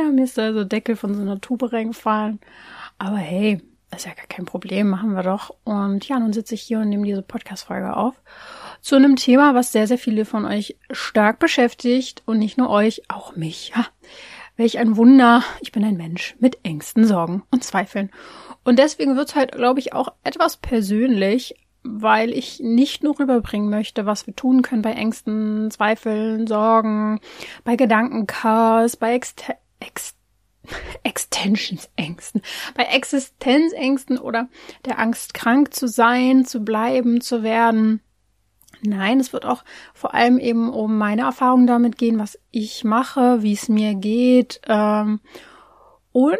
Ja, mir ist da so Deckel von so einer Tube reingefallen. Aber hey, ist ja gar kein Problem, machen wir doch. Und ja, nun sitze ich hier und nehme diese Podcast-Folge auf. Zu einem Thema, was sehr, sehr viele von euch stark beschäftigt und nicht nur euch, auch mich. Ja. Welch ein Wunder. Ich bin ein Mensch mit Ängsten, Sorgen und Zweifeln. Und deswegen wird's halt, glaube ich, auch etwas persönlich, weil ich nicht nur rüberbringen möchte, was wir tun können bei Ängsten, Zweifeln, Sorgen, bei Gedankenchaos, bei Ext Ext Extensionsängsten, bei Existenzängsten oder der Angst, krank zu sein, zu bleiben, zu werden. Nein, es wird auch vor allem eben um meine Erfahrungen damit gehen, was ich mache, wie es mir geht. Ähm, und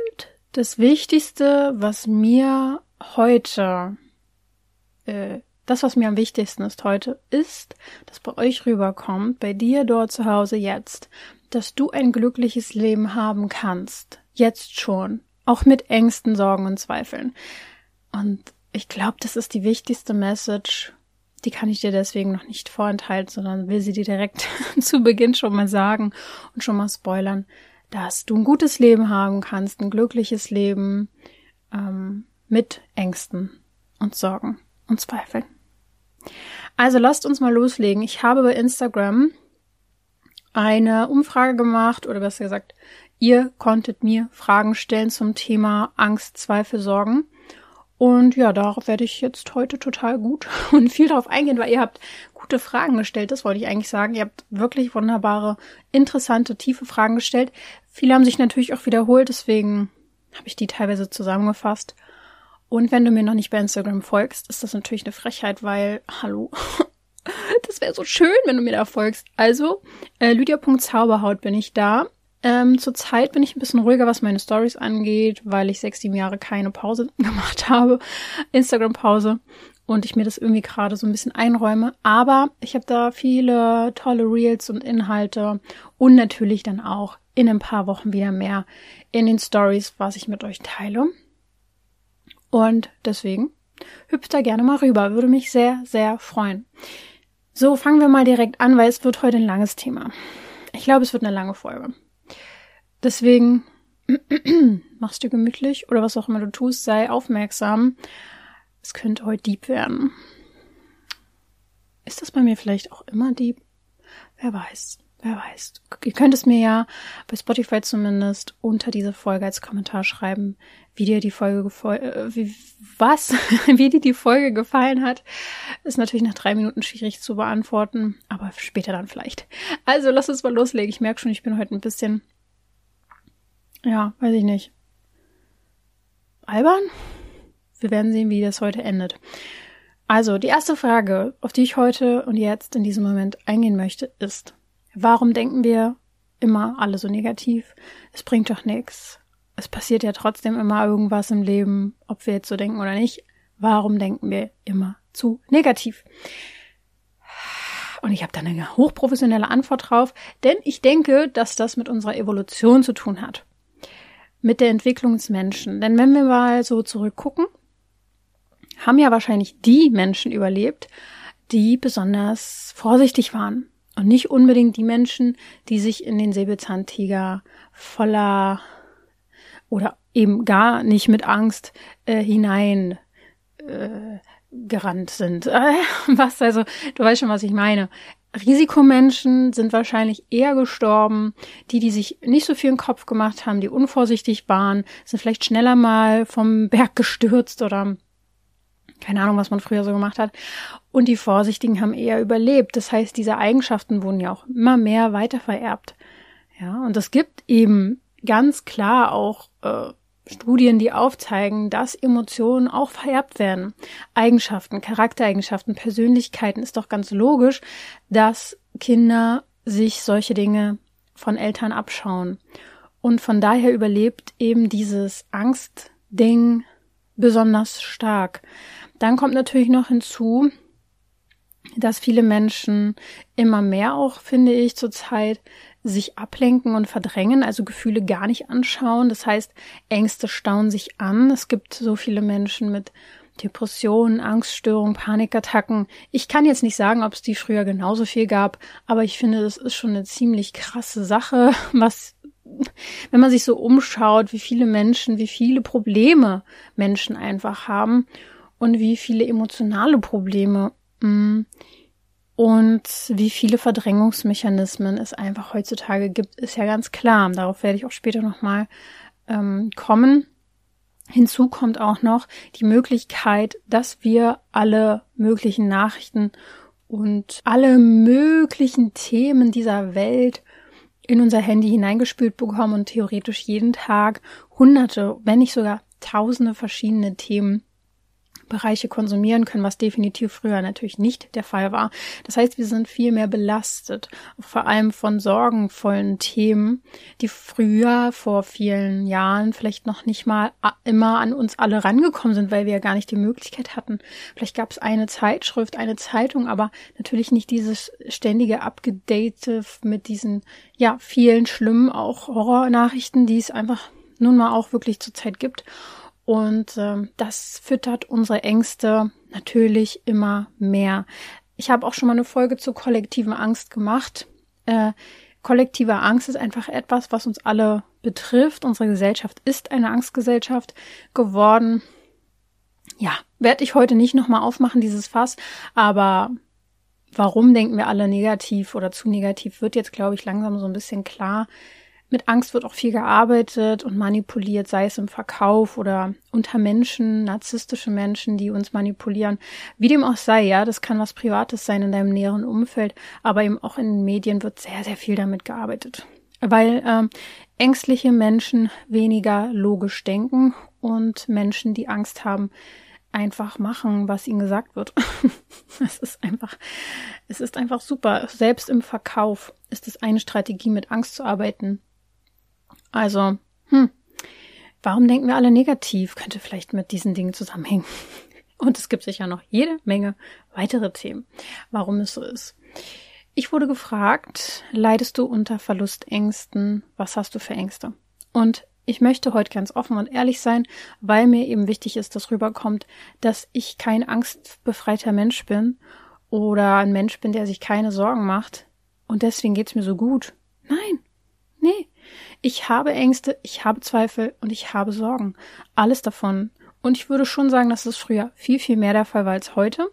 das Wichtigste, was mir heute, äh, das, was mir am wichtigsten ist heute, ist, dass bei euch rüberkommt, bei dir dort zu Hause jetzt, dass du ein glückliches Leben haben kannst. Jetzt schon. Auch mit Ängsten, Sorgen und Zweifeln. Und ich glaube, das ist die wichtigste Message. Die kann ich dir deswegen noch nicht vorenthalten, sondern will sie dir direkt zu Beginn schon mal sagen und schon mal spoilern, dass du ein gutes Leben haben kannst, ein glückliches Leben ähm, mit Ängsten und Sorgen und Zweifeln. Also lasst uns mal loslegen. Ich habe bei Instagram eine Umfrage gemacht oder besser gesagt, ihr konntet mir Fragen stellen zum Thema Angst, Zweifel, Sorgen. Und ja, darauf werde ich jetzt heute total gut und viel darauf eingehen, weil ihr habt gute Fragen gestellt. Das wollte ich eigentlich sagen. Ihr habt wirklich wunderbare, interessante, tiefe Fragen gestellt. Viele haben sich natürlich auch wiederholt, deswegen habe ich die teilweise zusammengefasst. Und wenn du mir noch nicht bei Instagram folgst, ist das natürlich eine Frechheit, weil, hallo, das wäre so schön, wenn du mir da folgst. Also, äh, lydia.zauberhaut bin ich da. Ähm, Zurzeit bin ich ein bisschen ruhiger, was meine Stories angeht, weil ich sechs, sieben Jahre keine Pause gemacht habe. Instagram-Pause. Und ich mir das irgendwie gerade so ein bisschen einräume. Aber ich habe da viele tolle Reels und Inhalte. Und natürlich dann auch in ein paar Wochen wieder mehr in den Stories, was ich mit euch teile. Und deswegen hüpft da gerne mal rüber. Würde mich sehr, sehr freuen. So, fangen wir mal direkt an, weil es wird heute ein langes Thema. Ich glaube, es wird eine lange Folge. Deswegen machst du gemütlich oder was auch immer du tust, sei aufmerksam. Es könnte heute Dieb werden. Ist das bei mir vielleicht auch immer Dieb? Wer weiß. Wer weiß. Ihr könnt es mir ja bei Spotify zumindest unter diese Folge als Kommentar schreiben, wie dir die Folge äh, wie, was, wie dir die Folge gefallen hat. Ist natürlich nach drei Minuten schwierig zu beantworten, aber später dann vielleicht. Also lass uns mal loslegen. Ich merke schon, ich bin heute ein bisschen, ja, weiß ich nicht. Albern? Wir werden sehen, wie das heute endet. Also, die erste Frage, auf die ich heute und jetzt in diesem Moment eingehen möchte, ist, Warum denken wir immer alle so negativ? Es bringt doch nichts. Es passiert ja trotzdem immer irgendwas im Leben, ob wir jetzt so denken oder nicht. Warum denken wir immer zu negativ? Und ich habe da eine hochprofessionelle Antwort drauf, denn ich denke, dass das mit unserer Evolution zu tun hat. Mit der Entwicklung des Menschen. Denn wenn wir mal so zurückgucken, haben ja wahrscheinlich die Menschen überlebt, die besonders vorsichtig waren, und nicht unbedingt die Menschen, die sich in den Säbelzahntiger voller oder eben gar nicht mit Angst äh, hinein äh, gerannt sind. Was also, du weißt schon, was ich meine. Risikomenschen sind wahrscheinlich eher gestorben. Die, die sich nicht so viel den Kopf gemacht haben, die unvorsichtig waren, sind vielleicht schneller mal vom Berg gestürzt oder keine Ahnung, was man früher so gemacht hat. Und die Vorsichtigen haben eher überlebt. Das heißt, diese Eigenschaften wurden ja auch immer mehr weitervererbt. Ja, und es gibt eben ganz klar auch äh, Studien, die aufzeigen, dass Emotionen auch vererbt werden. Eigenschaften, Charaktereigenschaften, Persönlichkeiten ist doch ganz logisch, dass Kinder sich solche Dinge von Eltern abschauen. Und von daher überlebt eben dieses Angstding besonders stark. Dann kommt natürlich noch hinzu, dass viele Menschen immer mehr auch, finde ich, zurzeit sich ablenken und verdrängen, also Gefühle gar nicht anschauen. Das heißt, Ängste stauen sich an. Es gibt so viele Menschen mit Depressionen, Angststörungen, Panikattacken. Ich kann jetzt nicht sagen, ob es die früher genauso viel gab, aber ich finde, das ist schon eine ziemlich krasse Sache, was wenn man sich so umschaut, wie viele Menschen, wie viele Probleme Menschen einfach haben und wie viele emotionale Probleme mm, und wie viele Verdrängungsmechanismen es einfach heutzutage gibt, ist ja ganz klar. Darauf werde ich auch später nochmal ähm, kommen. Hinzu kommt auch noch die Möglichkeit, dass wir alle möglichen Nachrichten und alle möglichen Themen dieser Welt in unser Handy hineingespült bekommen und theoretisch jeden Tag hunderte, wenn nicht sogar tausende verschiedene Themen Bereiche konsumieren können, was definitiv früher natürlich nicht der Fall war. Das heißt, wir sind viel mehr belastet, vor allem von sorgenvollen Themen, die früher vor vielen Jahren vielleicht noch nicht mal immer an uns alle rangekommen sind, weil wir ja gar nicht die Möglichkeit hatten. Vielleicht gab es eine Zeitschrift, eine Zeitung, aber natürlich nicht dieses ständige Abgedate mit diesen, ja, vielen schlimmen auch Horrornachrichten, die es einfach nun mal auch wirklich zurzeit gibt. Und äh, das füttert unsere Ängste natürlich immer mehr. Ich habe auch schon mal eine Folge zur kollektiven Angst gemacht. Äh, kollektive Angst ist einfach etwas, was uns alle betrifft. Unsere Gesellschaft ist eine Angstgesellschaft geworden. Ja, werde ich heute nicht nochmal aufmachen, dieses Fass, aber warum denken wir alle negativ oder zu negativ, wird jetzt, glaube ich, langsam so ein bisschen klar. Mit Angst wird auch viel gearbeitet und manipuliert, sei es im Verkauf oder unter Menschen, narzisstische Menschen, die uns manipulieren. Wie dem auch sei, ja, das kann was Privates sein in deinem näheren Umfeld, aber eben auch in den Medien wird sehr, sehr viel damit gearbeitet. Weil ähm, ängstliche Menschen weniger logisch denken und Menschen, die Angst haben, einfach machen, was ihnen gesagt wird. es ist einfach, es ist einfach super. Selbst im Verkauf ist es eine Strategie, mit Angst zu arbeiten also, hm, warum denken wir alle negativ? Könnte vielleicht mit diesen Dingen zusammenhängen. Und es gibt sicher noch jede Menge weitere Themen, warum es so ist. Ich wurde gefragt, leidest du unter Verlustängsten? Was hast du für Ängste? Und ich möchte heute ganz offen und ehrlich sein, weil mir eben wichtig ist, dass rüberkommt, dass ich kein angstbefreiter Mensch bin oder ein Mensch bin, der sich keine Sorgen macht. Und deswegen geht's mir so gut. Nein, nee, ich habe Ängste, ich habe Zweifel und ich habe Sorgen. Alles davon. Und ich würde schon sagen, dass es früher viel, viel mehr der Fall war als heute.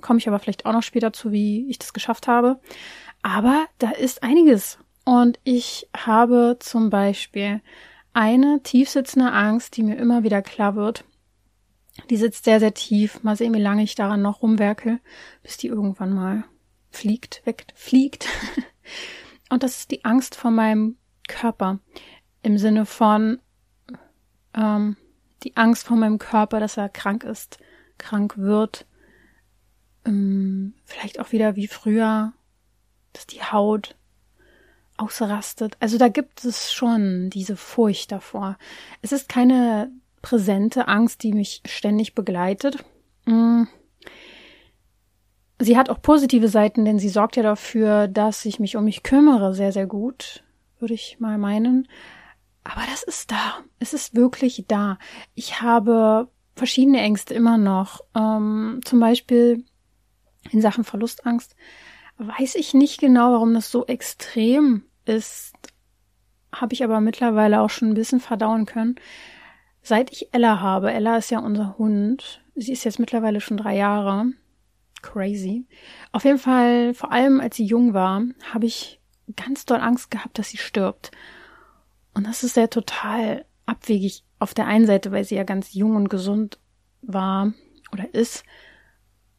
Komme ich aber vielleicht auch noch später zu, wie ich das geschafft habe. Aber da ist einiges. Und ich habe zum Beispiel eine tiefsitzende Angst, die mir immer wieder klar wird. Die sitzt sehr, sehr tief. Mal sehen, wie lange ich daran noch rumwerke, bis die irgendwann mal fliegt, weg, fliegt. Und das ist die Angst vor meinem Körper. Im Sinne von ähm, die Angst vor meinem Körper, dass er krank ist, krank wird. Ähm, vielleicht auch wieder wie früher, dass die Haut ausrastet. Also da gibt es schon diese Furcht davor. Es ist keine präsente Angst, die mich ständig begleitet. Mm. Sie hat auch positive Seiten, denn sie sorgt ja dafür, dass ich mich um mich kümmere, sehr, sehr gut würde ich mal meinen. Aber das ist da. Es ist wirklich da. Ich habe verschiedene Ängste immer noch. Ähm, zum Beispiel in Sachen Verlustangst weiß ich nicht genau, warum das so extrem ist. Habe ich aber mittlerweile auch schon ein bisschen verdauen können. Seit ich Ella habe, Ella ist ja unser Hund. Sie ist jetzt mittlerweile schon drei Jahre. Crazy. Auf jeden Fall, vor allem als sie jung war, habe ich ganz doll Angst gehabt, dass sie stirbt. Und das ist ja total abwegig auf der einen Seite, weil sie ja ganz jung und gesund war oder ist.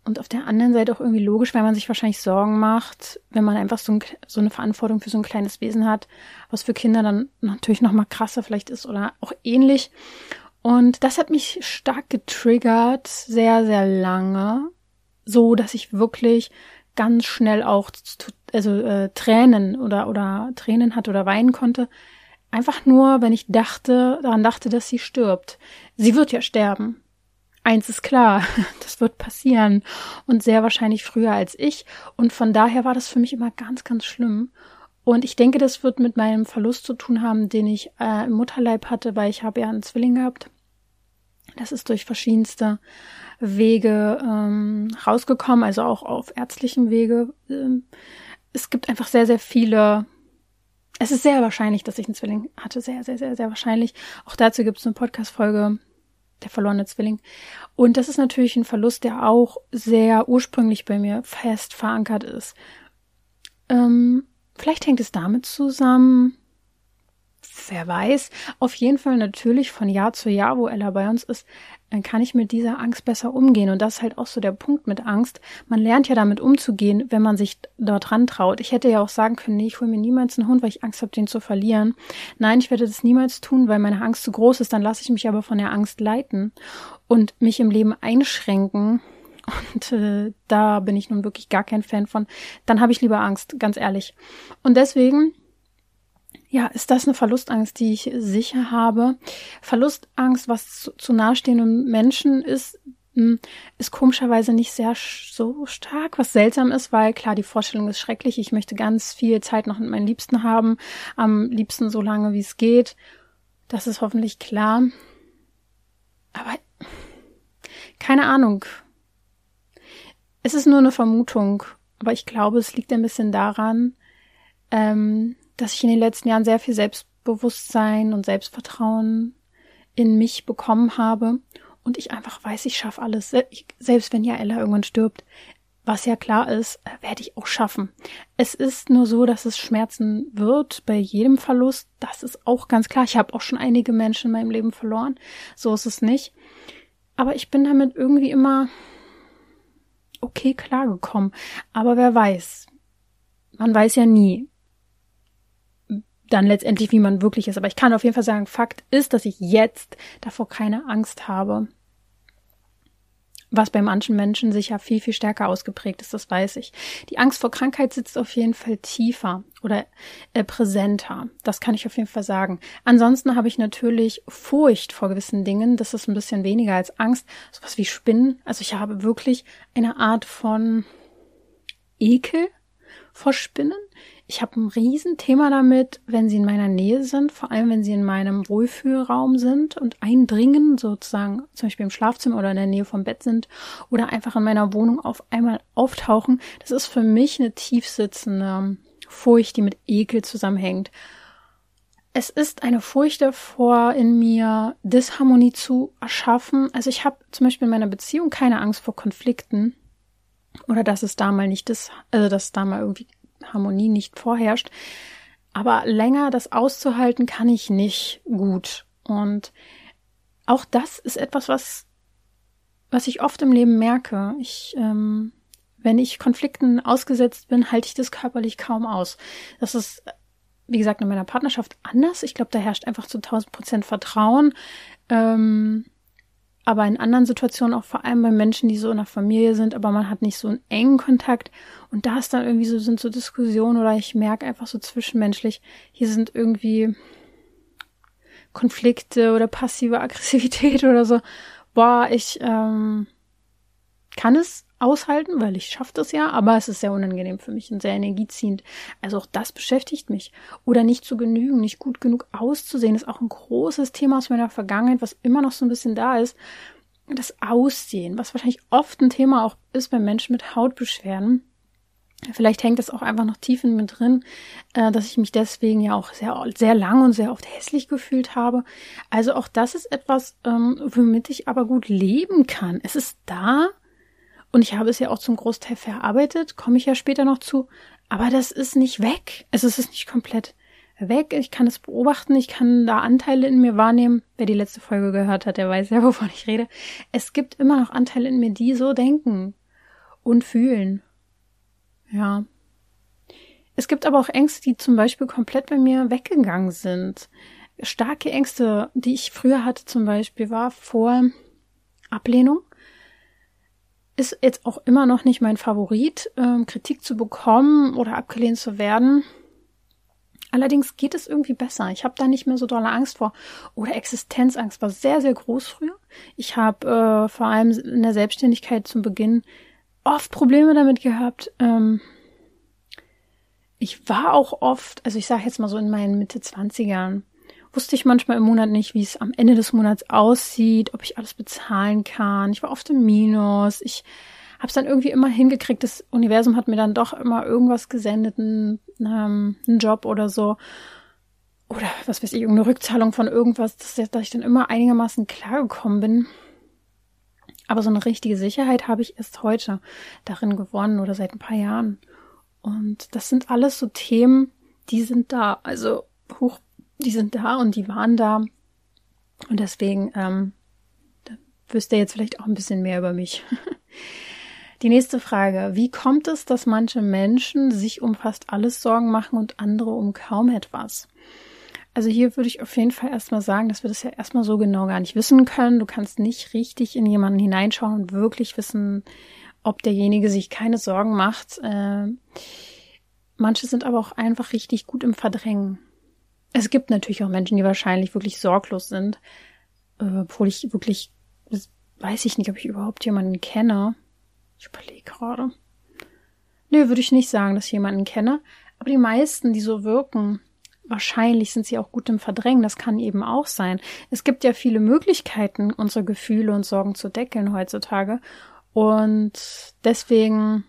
Und auf der anderen Seite auch irgendwie logisch, weil man sich wahrscheinlich Sorgen macht, wenn man einfach so, ein, so eine Verantwortung für so ein kleines Wesen hat, was für Kinder dann natürlich noch mal krasser vielleicht ist oder auch ähnlich. Und das hat mich stark getriggert, sehr, sehr lange, so dass ich wirklich ganz schnell auch also äh, Tränen oder oder Tränen hat oder weinen konnte, Einfach nur, wenn ich dachte, daran dachte, dass sie stirbt. Sie wird ja sterben. Eins ist klar, das wird passieren und sehr wahrscheinlich früher als ich. Und von daher war das für mich immer ganz, ganz schlimm. Und ich denke, das wird mit meinem Verlust zu tun haben, den ich äh, im Mutterleib hatte, weil ich habe ja einen Zwilling gehabt. Das ist durch verschiedenste Wege ähm, rausgekommen, also auch auf ärztlichem Wege. Ähm, es gibt einfach sehr, sehr viele es ist sehr wahrscheinlich, dass ich einen Zwilling hatte. Sehr, sehr, sehr, sehr wahrscheinlich. Auch dazu gibt es eine Podcast-Folge, der verlorene Zwilling. Und das ist natürlich ein Verlust, der auch sehr ursprünglich bei mir fest verankert ist. Ähm, vielleicht hängt es damit zusammen, wer weiß. Auf jeden Fall natürlich von Jahr zu Jahr, wo Ella bei uns ist, dann kann ich mit dieser Angst besser umgehen. Und das ist halt auch so der Punkt mit Angst. Man lernt ja damit umzugehen, wenn man sich dort rantraut. Ich hätte ja auch sagen können, nee, ich hole mir niemals einen Hund, weil ich Angst habe, den zu verlieren. Nein, ich werde das niemals tun, weil meine Angst zu groß ist. Dann lasse ich mich aber von der Angst leiten und mich im Leben einschränken. Und äh, da bin ich nun wirklich gar kein Fan von. Dann habe ich lieber Angst, ganz ehrlich. Und deswegen ja, ist das eine Verlustangst, die ich sicher habe? Verlustangst, was zu, zu nahestehenden Menschen ist, hm, ist komischerweise nicht sehr so stark, was seltsam ist, weil klar, die Vorstellung ist schrecklich. Ich möchte ganz viel Zeit noch mit meinen Liebsten haben, am liebsten so lange wie es geht. Das ist hoffentlich klar. Aber keine Ahnung. Es ist nur eine Vermutung, aber ich glaube, es liegt ein bisschen daran, ähm, dass ich in den letzten Jahren sehr viel Selbstbewusstsein und Selbstvertrauen in mich bekommen habe und ich einfach weiß, ich schaffe alles. Selbst wenn ja Ella irgendwann stirbt, was ja klar ist, äh, werde ich auch schaffen. Es ist nur so, dass es Schmerzen wird bei jedem Verlust. Das ist auch ganz klar. Ich habe auch schon einige Menschen in meinem Leben verloren. So ist es nicht. Aber ich bin damit irgendwie immer okay klargekommen. Aber wer weiß. Man weiß ja nie dann letztendlich, wie man wirklich ist. Aber ich kann auf jeden Fall sagen, Fakt ist, dass ich jetzt davor keine Angst habe. Was bei manchen Menschen sicher viel, viel stärker ausgeprägt ist, das weiß ich. Die Angst vor Krankheit sitzt auf jeden Fall tiefer oder äh, präsenter. Das kann ich auf jeden Fall sagen. Ansonsten habe ich natürlich Furcht vor gewissen Dingen. Das ist ein bisschen weniger als Angst. Sowas wie Spinnen. Also ich habe wirklich eine Art von Ekel vor Spinnen. Ich habe ein Riesenthema damit, wenn sie in meiner Nähe sind, vor allem wenn sie in meinem Wohlfühlraum sind und eindringen, sozusagen zum Beispiel im Schlafzimmer oder in der Nähe vom Bett sind oder einfach in meiner Wohnung auf einmal auftauchen. Das ist für mich eine tiefsitzende Furcht, die mit Ekel zusammenhängt. Es ist eine Furcht davor, in mir Disharmonie zu erschaffen. Also ich habe zum Beispiel in meiner Beziehung keine Angst vor Konflikten oder dass es da mal nicht das, also dass da mal irgendwie Harmonie nicht vorherrscht. Aber länger das auszuhalten kann ich nicht gut. Und auch das ist etwas, was, was ich oft im Leben merke. Ich, ähm, wenn ich Konflikten ausgesetzt bin, halte ich das körperlich kaum aus. Das ist, wie gesagt, in meiner Partnerschaft anders. Ich glaube, da herrscht einfach zu 1000 Prozent Vertrauen. Ähm, aber in anderen Situationen auch vor allem bei Menschen, die so in der Familie sind, aber man hat nicht so einen engen Kontakt und da ist dann irgendwie so sind so Diskussionen oder ich merke einfach so zwischenmenschlich, hier sind irgendwie Konflikte oder passive Aggressivität oder so. Boah, ich ähm, kann es aushalten, weil ich schaffe das ja, aber es ist sehr unangenehm für mich und sehr energieziehend. Also auch das beschäftigt mich. Oder nicht zu genügen, nicht gut genug auszusehen, ist auch ein großes Thema aus meiner Vergangenheit, was immer noch so ein bisschen da ist. Das Aussehen, was wahrscheinlich oft ein Thema auch ist bei Menschen mit Hautbeschwerden. Vielleicht hängt das auch einfach noch tief in mir drin, äh, dass ich mich deswegen ja auch sehr, sehr lang und sehr oft hässlich gefühlt habe. Also auch das ist etwas, ähm, womit ich aber gut leben kann. Es ist da, und ich habe es ja auch zum Großteil verarbeitet, komme ich ja später noch zu. Aber das ist nicht weg. Also es ist nicht komplett weg. Ich kann es beobachten. Ich kann da Anteile in mir wahrnehmen. Wer die letzte Folge gehört hat, der weiß ja, wovon ich rede. Es gibt immer noch Anteile in mir, die so denken und fühlen. Ja. Es gibt aber auch Ängste, die zum Beispiel komplett bei mir weggegangen sind. Starke Ängste, die ich früher hatte zum Beispiel, war vor Ablehnung ist jetzt auch immer noch nicht mein Favorit, ähm, Kritik zu bekommen oder abgelehnt zu werden. Allerdings geht es irgendwie besser. Ich habe da nicht mehr so dolle Angst vor. Oder Existenzangst war sehr, sehr groß früher. Ich habe äh, vor allem in der Selbstständigkeit zum Beginn oft Probleme damit gehabt. Ähm, ich war auch oft, also ich sage jetzt mal so in meinen Mitte 20ern, wusste ich manchmal im Monat nicht, wie es am Ende des Monats aussieht, ob ich alles bezahlen kann. Ich war oft im Minus. Ich habe es dann irgendwie immer hingekriegt. Das Universum hat mir dann doch immer irgendwas gesendet, einen, ähm, einen Job oder so. Oder was weiß ich, irgendeine Rückzahlung von irgendwas, dass, dass ich dann immer einigermaßen klargekommen bin. Aber so eine richtige Sicherheit habe ich erst heute darin gewonnen oder seit ein paar Jahren. Und das sind alles so Themen, die sind da. Also hoch die sind da und die waren da. Und deswegen ähm, da wüsst ihr jetzt vielleicht auch ein bisschen mehr über mich. Die nächste Frage. Wie kommt es, dass manche Menschen sich um fast alles Sorgen machen und andere um kaum etwas? Also hier würde ich auf jeden Fall erstmal sagen, dass wir das ja erstmal so genau gar nicht wissen können. Du kannst nicht richtig in jemanden hineinschauen und wirklich wissen, ob derjenige sich keine Sorgen macht. Äh, manche sind aber auch einfach richtig gut im Verdrängen. Es gibt natürlich auch Menschen, die wahrscheinlich wirklich sorglos sind, äh, obwohl ich wirklich, weiß ich nicht, ob ich überhaupt jemanden kenne. Ich überlege gerade. Nö, würde ich nicht sagen, dass ich jemanden kenne. Aber die meisten, die so wirken, wahrscheinlich sind sie auch gut im Verdrängen. Das kann eben auch sein. Es gibt ja viele Möglichkeiten, unsere Gefühle und Sorgen zu deckeln heutzutage. Und deswegen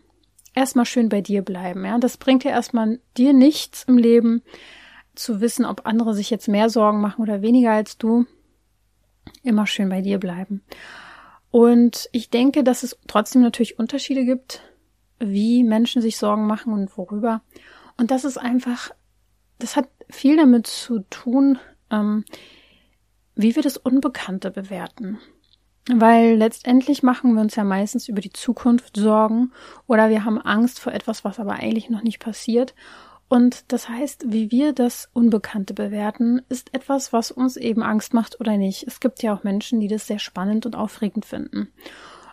erstmal schön bei dir bleiben. Ja, das bringt ja erstmal dir nichts im Leben, zu wissen, ob andere sich jetzt mehr Sorgen machen oder weniger als du, immer schön bei dir bleiben. Und ich denke, dass es trotzdem natürlich Unterschiede gibt, wie Menschen sich Sorgen machen und worüber. Und das ist einfach, das hat viel damit zu tun, ähm, wie wir das Unbekannte bewerten. Weil letztendlich machen wir uns ja meistens über die Zukunft Sorgen oder wir haben Angst vor etwas, was aber eigentlich noch nicht passiert. Und das heißt, wie wir das Unbekannte bewerten, ist etwas, was uns eben Angst macht oder nicht. Es gibt ja auch Menschen, die das sehr spannend und aufregend finden.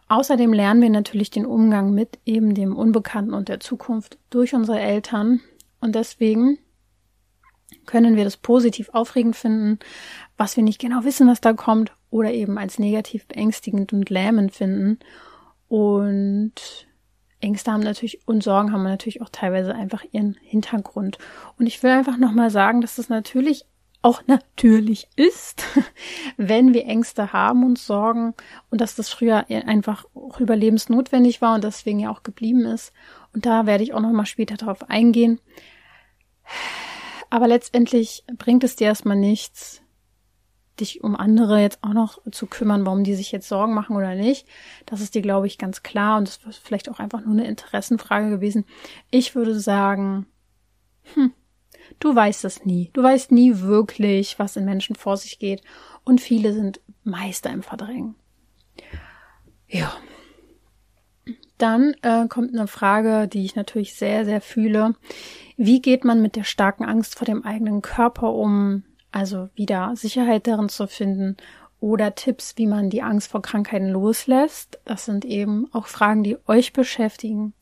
Außerdem lernen wir natürlich den Umgang mit eben dem Unbekannten und der Zukunft durch unsere Eltern. Und deswegen können wir das positiv aufregend finden, was wir nicht genau wissen, was da kommt, oder eben als negativ beängstigend und lähmend finden. Und Ängste haben natürlich und Sorgen haben natürlich auch teilweise einfach ihren Hintergrund. Und ich will einfach nochmal sagen, dass das natürlich auch natürlich ist, wenn wir Ängste haben und Sorgen und dass das früher einfach auch überlebensnotwendig war und deswegen ja auch geblieben ist. Und da werde ich auch nochmal später darauf eingehen. Aber letztendlich bringt es dir erstmal nichts, dich um andere jetzt auch noch zu kümmern, warum die sich jetzt Sorgen machen oder nicht. Das ist dir, glaube ich, ganz klar und das ist vielleicht auch einfach nur eine Interessenfrage gewesen. Ich würde sagen, hm, du weißt es nie. Du weißt nie wirklich, was in Menschen vor sich geht und viele sind Meister im Verdrängen. Ja. Dann äh, kommt eine Frage, die ich natürlich sehr, sehr fühle. Wie geht man mit der starken Angst vor dem eigenen Körper um? Also wieder Sicherheit darin zu finden oder Tipps, wie man die Angst vor Krankheiten loslässt. Das sind eben auch Fragen, die euch beschäftigen.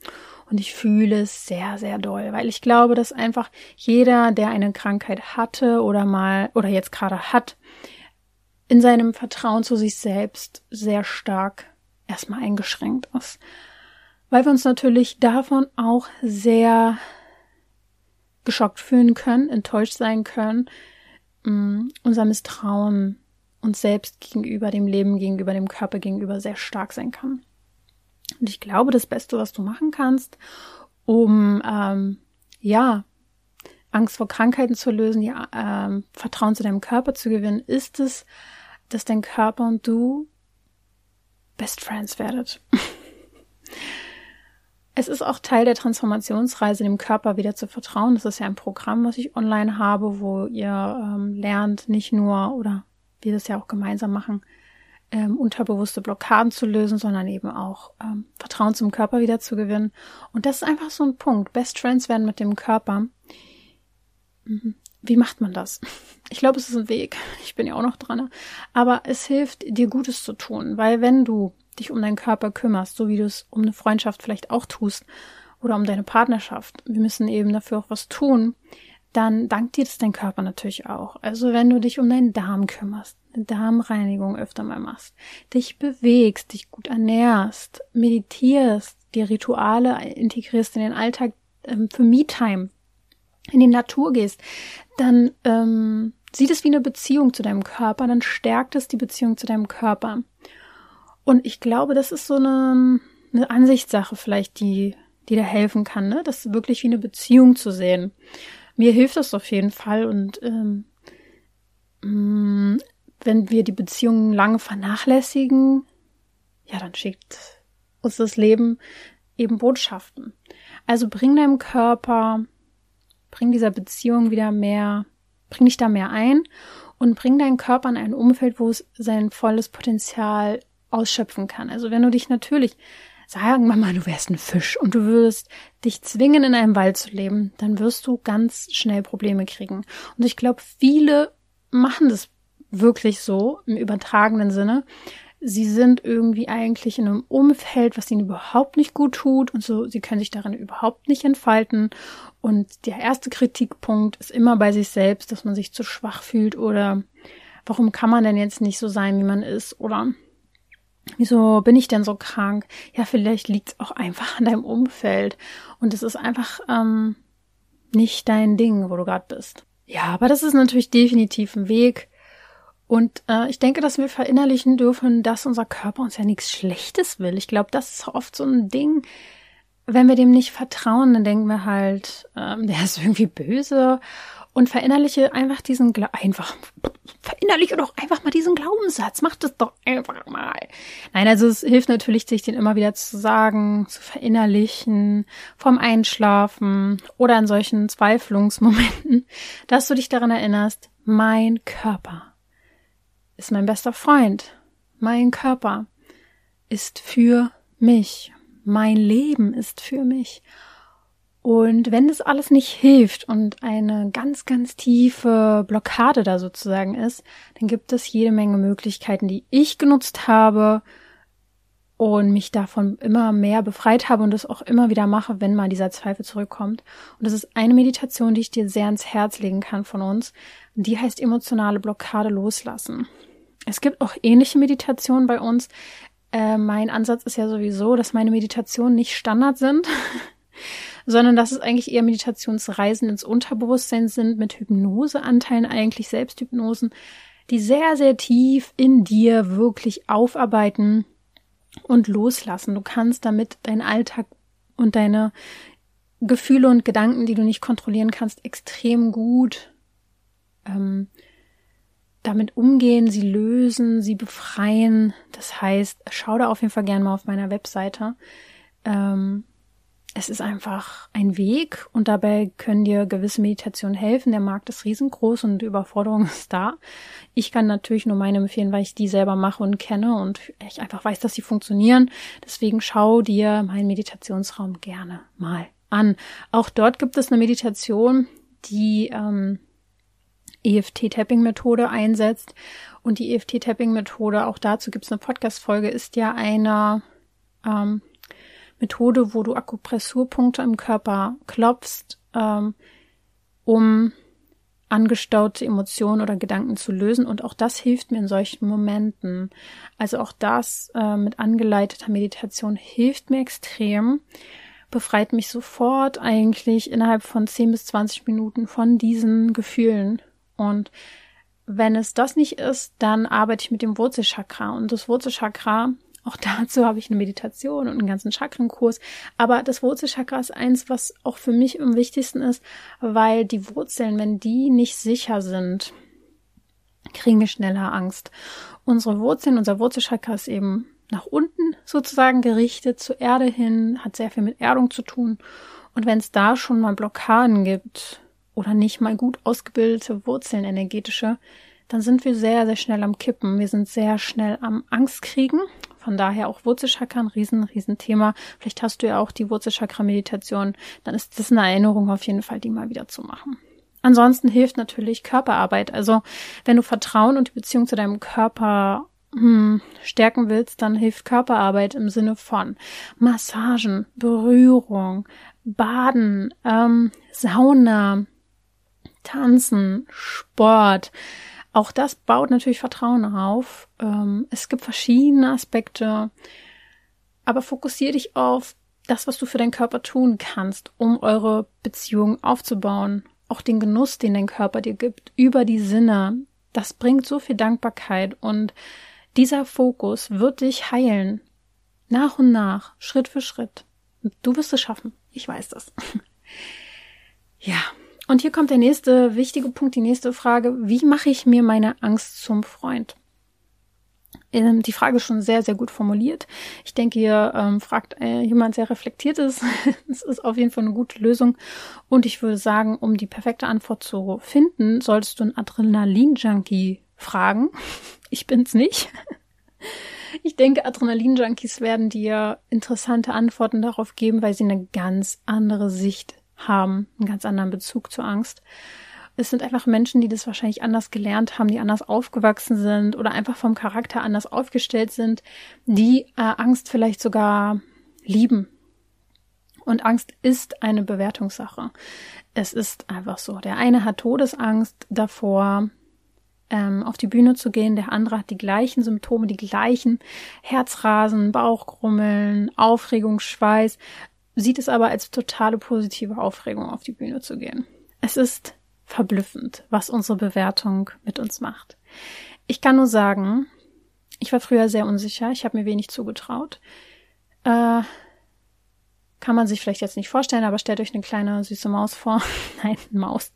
Und ich fühle es sehr, sehr doll, weil ich glaube, dass einfach jeder, der eine Krankheit hatte oder mal oder jetzt gerade hat, in seinem Vertrauen zu sich selbst sehr stark erstmal eingeschränkt ist. Weil wir uns natürlich davon auch sehr geschockt fühlen können, enttäuscht sein können, unser Misstrauen uns selbst gegenüber, dem Leben gegenüber, dem Körper gegenüber sehr stark sein kann. Und ich glaube, das Beste, was du machen kannst, um ähm, ja Angst vor Krankheiten zu lösen, ja, ähm, Vertrauen zu deinem Körper zu gewinnen, ist es, dass dein Körper und du Best Friends werdet. Es ist auch Teil der Transformationsreise, dem Körper wieder zu vertrauen. Das ist ja ein Programm, was ich online habe, wo ihr ähm, lernt, nicht nur oder wir das ja auch gemeinsam machen, ähm, unterbewusste Blockaden zu lösen, sondern eben auch ähm, Vertrauen zum Körper wieder zu gewinnen. Und das ist einfach so ein Punkt. Best Friends werden mit dem Körper. Mhm. Wie macht man das? Ich glaube, es ist ein Weg. Ich bin ja auch noch dran. Aber es hilft, dir Gutes zu tun, weil wenn du dich um deinen Körper kümmerst, so wie du es um eine Freundschaft vielleicht auch tust oder um deine Partnerschaft. Wir müssen eben dafür auch was tun. dann dankt dir das dein Körper natürlich auch. Also wenn du dich um deinen Darm kümmerst, eine Darmreinigung öfter mal machst, dich bewegst, dich gut ernährst, meditierst, die Rituale integrierst in den Alltag ähm, für Me-Time, in die Natur gehst, dann ähm, sieht es wie eine Beziehung zu deinem Körper, dann stärkt es die Beziehung zu deinem Körper. Und ich glaube, das ist so eine, eine Ansichtssache vielleicht, die, die da helfen kann, ne? das wirklich wie eine Beziehung zu sehen. Mir hilft das auf jeden Fall und ähm, mm, wenn wir die Beziehungen lange vernachlässigen, ja, dann schickt uns das Leben eben Botschaften. Also bring deinem Körper, bring dieser Beziehung wieder mehr, bring dich da mehr ein und bring deinen Körper in ein Umfeld, wo es sein volles Potenzial ausschöpfen kann. Also wenn du dich natürlich sagen wir mal, du wärst ein Fisch und du würdest dich zwingen, in einem Wald zu leben, dann wirst du ganz schnell Probleme kriegen. Und ich glaube, viele machen das wirklich so im übertragenen Sinne. Sie sind irgendwie eigentlich in einem Umfeld, was ihnen überhaupt nicht gut tut und so, sie können sich darin überhaupt nicht entfalten. Und der erste Kritikpunkt ist immer bei sich selbst, dass man sich zu schwach fühlt oder warum kann man denn jetzt nicht so sein, wie man ist oder Wieso bin ich denn so krank? Ja, vielleicht liegt es auch einfach an deinem Umfeld. Und es ist einfach ähm, nicht dein Ding, wo du gerade bist. Ja, aber das ist natürlich definitiv ein Weg. Und äh, ich denke, dass wir verinnerlichen dürfen, dass unser Körper uns ja nichts Schlechtes will. Ich glaube, das ist oft so ein Ding. Wenn wir dem nicht vertrauen, dann denken wir halt, ähm, der ist irgendwie böse und verinnerliche einfach diesen Gla einfach verinnerliche doch einfach mal diesen Glaubenssatz. Mach das doch einfach mal. Nein, also es hilft natürlich, sich den immer wieder zu sagen, zu verinnerlichen, vom Einschlafen oder in solchen Zweiflungsmomenten, dass du dich daran erinnerst, mein Körper ist mein bester Freund. Mein Körper ist für mich. Mein Leben ist für mich. Und wenn das alles nicht hilft und eine ganz, ganz tiefe Blockade da sozusagen ist, dann gibt es jede Menge Möglichkeiten, die ich genutzt habe und mich davon immer mehr befreit habe und das auch immer wieder mache, wenn mal dieser Zweifel zurückkommt. Und das ist eine Meditation, die ich dir sehr ans Herz legen kann von uns. Die heißt emotionale Blockade loslassen. Es gibt auch ähnliche Meditationen bei uns. Äh, mein Ansatz ist ja sowieso, dass meine Meditationen nicht Standard sind. sondern dass es eigentlich eher Meditationsreisen ins Unterbewusstsein sind mit Hypnoseanteilen, eigentlich Selbsthypnosen, die sehr, sehr tief in dir wirklich aufarbeiten und loslassen. Du kannst damit deinen Alltag und deine Gefühle und Gedanken, die du nicht kontrollieren kannst, extrem gut ähm, damit umgehen, sie lösen, sie befreien. Das heißt, schau da auf jeden Fall gerne mal auf meiner Webseite. Ähm, es ist einfach ein Weg und dabei können dir gewisse Meditationen helfen. Der Markt ist riesengroß und die Überforderung ist da. Ich kann natürlich nur meine empfehlen, weil ich die selber mache und kenne und ich einfach weiß, dass sie funktionieren. Deswegen schau dir meinen Meditationsraum gerne mal an. Auch dort gibt es eine Meditation, die ähm, EFT-Tapping-Methode einsetzt. Und die EFT-Tapping-Methode, auch dazu gibt es eine Podcast-Folge, ist ja eine ähm, Methode, wo du Akupressurpunkte im Körper klopfst, ähm, um angestaute Emotionen oder Gedanken zu lösen. Und auch das hilft mir in solchen Momenten. Also auch das äh, mit angeleiteter Meditation hilft mir extrem, befreit mich sofort eigentlich innerhalb von 10 bis 20 Minuten von diesen Gefühlen. Und wenn es das nicht ist, dann arbeite ich mit dem Wurzelchakra. Und das Wurzelchakra auch dazu habe ich eine Meditation und einen ganzen Chakrenkurs. Aber das Wurzelchakra ist eins, was auch für mich am wichtigsten ist, weil die Wurzeln, wenn die nicht sicher sind, kriegen wir schneller Angst. Unsere Wurzeln, unser Wurzelchakra ist eben nach unten sozusagen gerichtet, zur Erde hin, hat sehr viel mit Erdung zu tun. Und wenn es da schon mal Blockaden gibt oder nicht mal gut ausgebildete Wurzeln energetische, dann sind wir sehr, sehr schnell am Kippen. Wir sind sehr schnell am Angstkriegen von daher auch Wurzelchakra ein riesen, riesen Thema. Vielleicht hast du ja auch die Wurzelchakra-Meditation. Dann ist das eine Erinnerung auf jeden Fall, die mal wieder zu machen. Ansonsten hilft natürlich Körperarbeit. Also wenn du Vertrauen und die Beziehung zu deinem Körper hm, stärken willst, dann hilft Körperarbeit im Sinne von Massagen, Berührung, Baden, ähm, Sauna, Tanzen, Sport, auch das baut natürlich Vertrauen auf. Ähm, es gibt verschiedene Aspekte, aber fokussiere dich auf das, was du für deinen Körper tun kannst, um eure Beziehung aufzubauen. Auch den Genuss, den dein Körper dir gibt, über die Sinne. Das bringt so viel Dankbarkeit und dieser Fokus wird dich heilen. Nach und nach, Schritt für Schritt. Du wirst es schaffen. Ich weiß das. ja. Und hier kommt der nächste wichtige Punkt, die nächste Frage. Wie mache ich mir meine Angst zum Freund? Ähm, die Frage ist schon sehr, sehr gut formuliert. Ich denke, hier ähm, fragt äh, jemand sehr reflektiertes. Es ist auf jeden Fall eine gute Lösung. Und ich würde sagen, um die perfekte Antwort zu finden, solltest du einen Adrenalin-Junkie fragen. Ich bin's nicht. Ich denke, Adrenalin-Junkies werden dir interessante Antworten darauf geben, weil sie eine ganz andere Sicht haben, einen ganz anderen Bezug zur Angst. Es sind einfach Menschen, die das wahrscheinlich anders gelernt haben, die anders aufgewachsen sind oder einfach vom Charakter anders aufgestellt sind, die äh, Angst vielleicht sogar lieben. Und Angst ist eine Bewertungssache. Es ist einfach so. Der eine hat Todesangst davor, ähm, auf die Bühne zu gehen. Der andere hat die gleichen Symptome, die gleichen Herzrasen, Bauchgrummeln, Aufregung, Schweiß, sieht es aber als totale positive Aufregung, auf die Bühne zu gehen. Es ist verblüffend, was unsere Bewertung mit uns macht. Ich kann nur sagen, ich war früher sehr unsicher, ich habe mir wenig zugetraut. Äh, kann man sich vielleicht jetzt nicht vorstellen, aber stellt euch eine kleine süße Maus vor. Nein, Maus.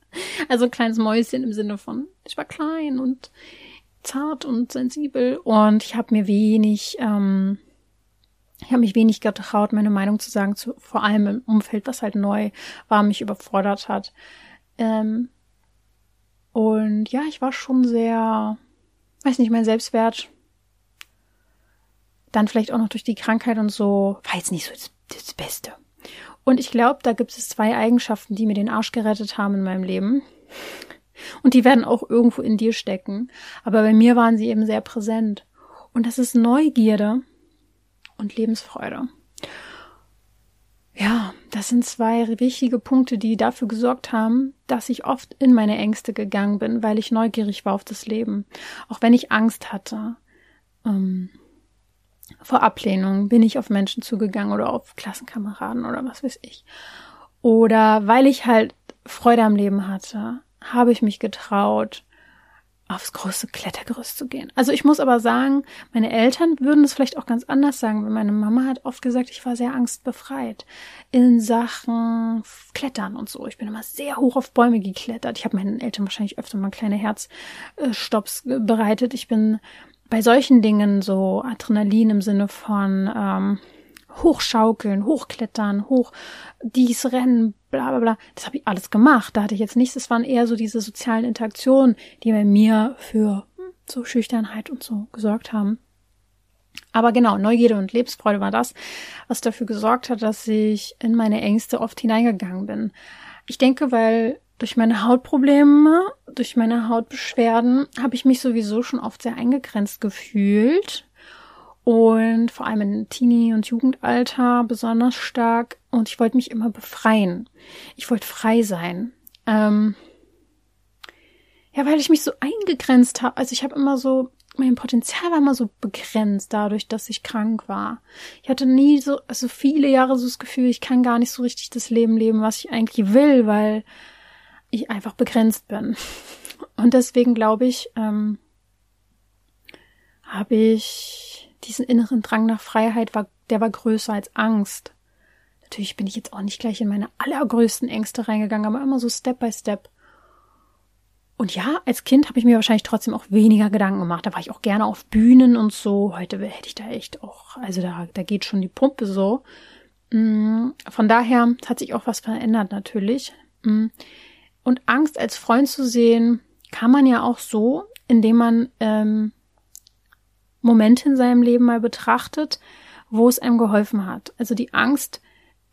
Also ein kleines Mäuschen im Sinne von, ich war klein und zart und sensibel und ich habe mir wenig ähm, ich habe mich wenig getraut, meine Meinung zu sagen, zu, vor allem im Umfeld, was halt neu war, mich überfordert hat. Ähm, und ja, ich war schon sehr, weiß nicht, mein Selbstwert, dann vielleicht auch noch durch die Krankheit und so, war jetzt nicht so das, das Beste. Und ich glaube, da gibt es zwei Eigenschaften, die mir den Arsch gerettet haben in meinem Leben. Und die werden auch irgendwo in dir stecken. Aber bei mir waren sie eben sehr präsent. Und das ist Neugierde und Lebensfreude. Ja, das sind zwei wichtige Punkte, die dafür gesorgt haben, dass ich oft in meine Ängste gegangen bin, weil ich neugierig war auf das Leben. Auch wenn ich Angst hatte ähm, vor Ablehnung, bin ich auf Menschen zugegangen oder auf Klassenkameraden oder was weiß ich. Oder weil ich halt Freude am Leben hatte, habe ich mich getraut, aufs große Klettergerüst zu gehen. Also ich muss aber sagen, meine Eltern würden es vielleicht auch ganz anders sagen, weil meine Mama hat oft gesagt, ich war sehr angstbefreit in Sachen Klettern und so. Ich bin immer sehr hoch auf Bäume geklettert. Ich habe meinen Eltern wahrscheinlich öfter mal kleine Herzstops bereitet. Ich bin bei solchen Dingen so Adrenalin im Sinne von ähm, hochschaukeln, hochklettern, hoch dies rennen, bla bla bla. Das habe ich alles gemacht. Da hatte ich jetzt nichts. Es waren eher so diese sozialen Interaktionen, die bei mir für hm, so Schüchternheit und so gesorgt haben. Aber genau, Neugierde und Lebensfreude war das, was dafür gesorgt hat, dass ich in meine Ängste oft hineingegangen bin. Ich denke, weil durch meine Hautprobleme, durch meine Hautbeschwerden habe ich mich sowieso schon oft sehr eingegrenzt gefühlt und vor allem im Teenie- und Jugendalter besonders stark. Und ich wollte mich immer befreien. Ich wollte frei sein. Ähm ja, weil ich mich so eingegrenzt habe. Also ich habe immer so, mein Potenzial war immer so begrenzt dadurch, dass ich krank war. Ich hatte nie so, also viele Jahre so das Gefühl, ich kann gar nicht so richtig das Leben leben, was ich eigentlich will, weil ich einfach begrenzt bin. Und deswegen glaube ich, ähm, habe ich diesen inneren Drang nach Freiheit war, der war größer als Angst. Natürlich bin ich jetzt auch nicht gleich in meine allergrößten Ängste reingegangen, aber immer so Step by Step. Und ja, als Kind habe ich mir wahrscheinlich trotzdem auch weniger Gedanken gemacht. Da war ich auch gerne auf Bühnen und so. Heute hätte ich da echt auch, also da, da geht schon die Pumpe so. Mm, von daher hat sich auch was verändert natürlich. Mm. Und Angst als Freund zu sehen, kann man ja auch so, indem man ähm, Momente in seinem Leben mal betrachtet, wo es einem geholfen hat. Also die Angst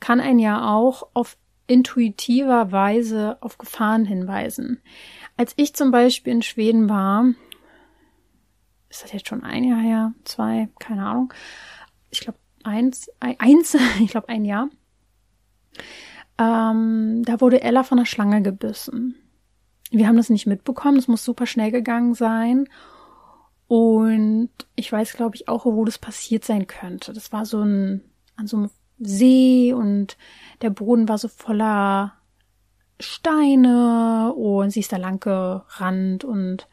kann einen ja auch auf intuitiver Weise auf Gefahren hinweisen. Als ich zum Beispiel in Schweden war, ist das jetzt schon ein Jahr her, zwei, keine Ahnung, ich glaube eins, eins, ich glaube ein Jahr, ähm, da wurde Ella von einer Schlange gebissen. Wir haben das nicht mitbekommen, es muss super schnell gegangen sein. Und ich weiß, glaube ich, auch, wo das passiert sein könnte. Das war so ein, an so einem See und der Boden war so voller Steine und sie ist da lang gerannt und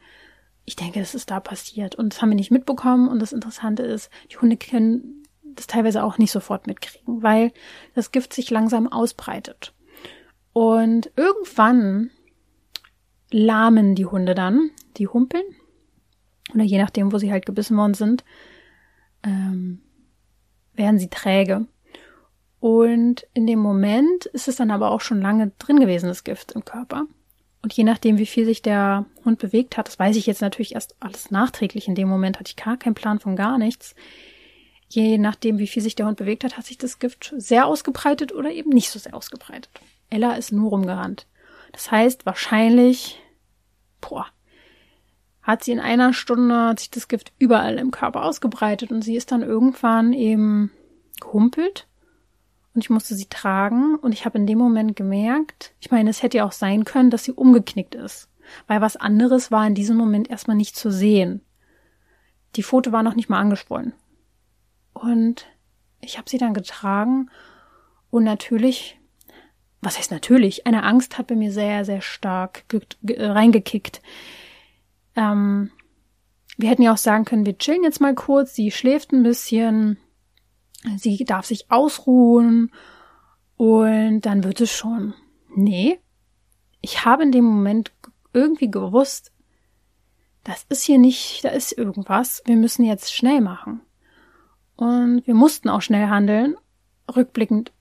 ich denke, das ist da passiert. Und das haben wir nicht mitbekommen. Und das Interessante ist, die Hunde können das teilweise auch nicht sofort mitkriegen, weil das Gift sich langsam ausbreitet. Und irgendwann lahmen die Hunde dann, die humpeln, oder je nachdem, wo sie halt gebissen worden sind, ähm, werden sie träge. Und in dem Moment ist es dann aber auch schon lange drin gewesen, das Gift im Körper. Und je nachdem, wie viel sich der Hund bewegt hat, das weiß ich jetzt natürlich erst alles nachträglich. In dem Moment hatte ich gar keinen Plan von gar nichts. Je nachdem, wie viel sich der Hund bewegt hat, hat sich das Gift sehr ausgebreitet oder eben nicht so sehr ausgebreitet. Ella ist nur rumgerannt. Das heißt, wahrscheinlich, boah, hat sie in einer Stunde, hat sich das Gift überall im Körper ausgebreitet und sie ist dann irgendwann eben gehumpelt und ich musste sie tragen und ich habe in dem Moment gemerkt, ich meine, es hätte ja auch sein können, dass sie umgeknickt ist, weil was anderes war in diesem Moment erstmal nicht zu sehen. Die Foto war noch nicht mal angeschwollen. Und ich habe sie dann getragen und natürlich, was heißt natürlich, eine Angst hat bei mir sehr, sehr stark reingekickt. Ähm, wir hätten ja auch sagen können, wir chillen jetzt mal kurz, sie schläft ein bisschen, sie darf sich ausruhen und dann wird es schon. Nee, ich habe in dem Moment irgendwie gewusst, das ist hier nicht, da ist irgendwas, wir müssen jetzt schnell machen. Und wir mussten auch schnell handeln. Rückblickend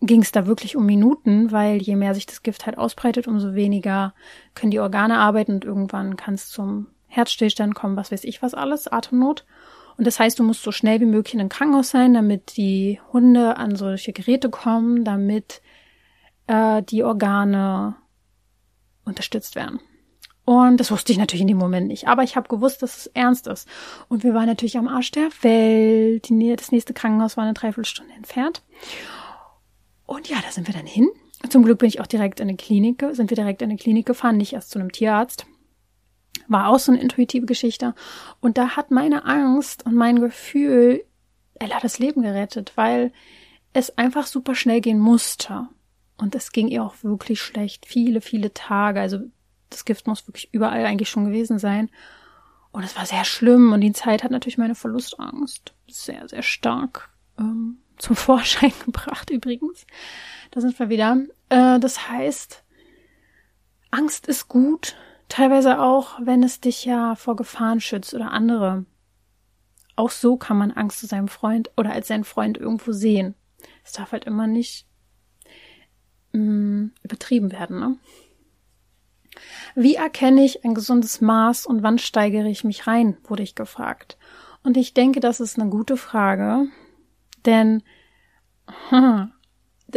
ging es da wirklich um Minuten, weil je mehr sich das Gift halt ausbreitet, umso weniger können die Organe arbeiten und irgendwann kann es zum Herzstillstand kommen, was weiß ich was alles, Atemnot. Und das heißt, du musst so schnell wie möglich in ein Krankenhaus sein, damit die Hunde an solche Geräte kommen, damit äh, die Organe unterstützt werden. Und das wusste ich natürlich in dem Moment nicht. Aber ich habe gewusst, dass es ernst ist. Und wir waren natürlich am Arsch der Welt. Die, das nächste Krankenhaus war eine Dreiviertelstunde entfernt. Und ja, da sind wir dann hin. Zum Glück bin ich auch direkt in eine Klinik, sind wir direkt in eine Klinik gefahren, nicht erst zu einem Tierarzt. War auch so eine intuitive Geschichte. Und da hat meine Angst und mein Gefühl Ella das Leben gerettet, weil es einfach super schnell gehen musste. Und es ging ihr auch wirklich schlecht. Viele, viele Tage. Also das Gift muss wirklich überall eigentlich schon gewesen sein. Und es war sehr schlimm. Und die Zeit hat natürlich meine Verlustangst sehr, sehr stark ähm, zum Vorschein gebracht übrigens. Da sind wir wieder. Äh, das heißt, Angst ist gut, Teilweise auch, wenn es dich ja vor Gefahren schützt oder andere. Auch so kann man Angst zu seinem Freund oder als seinen Freund irgendwo sehen. Es darf halt immer nicht mh, mm, übertrieben werden. Ne? Wie erkenne ich ein gesundes Maß und wann steigere ich mich rein, wurde ich gefragt. Und ich denke, das ist eine gute Frage, denn hm,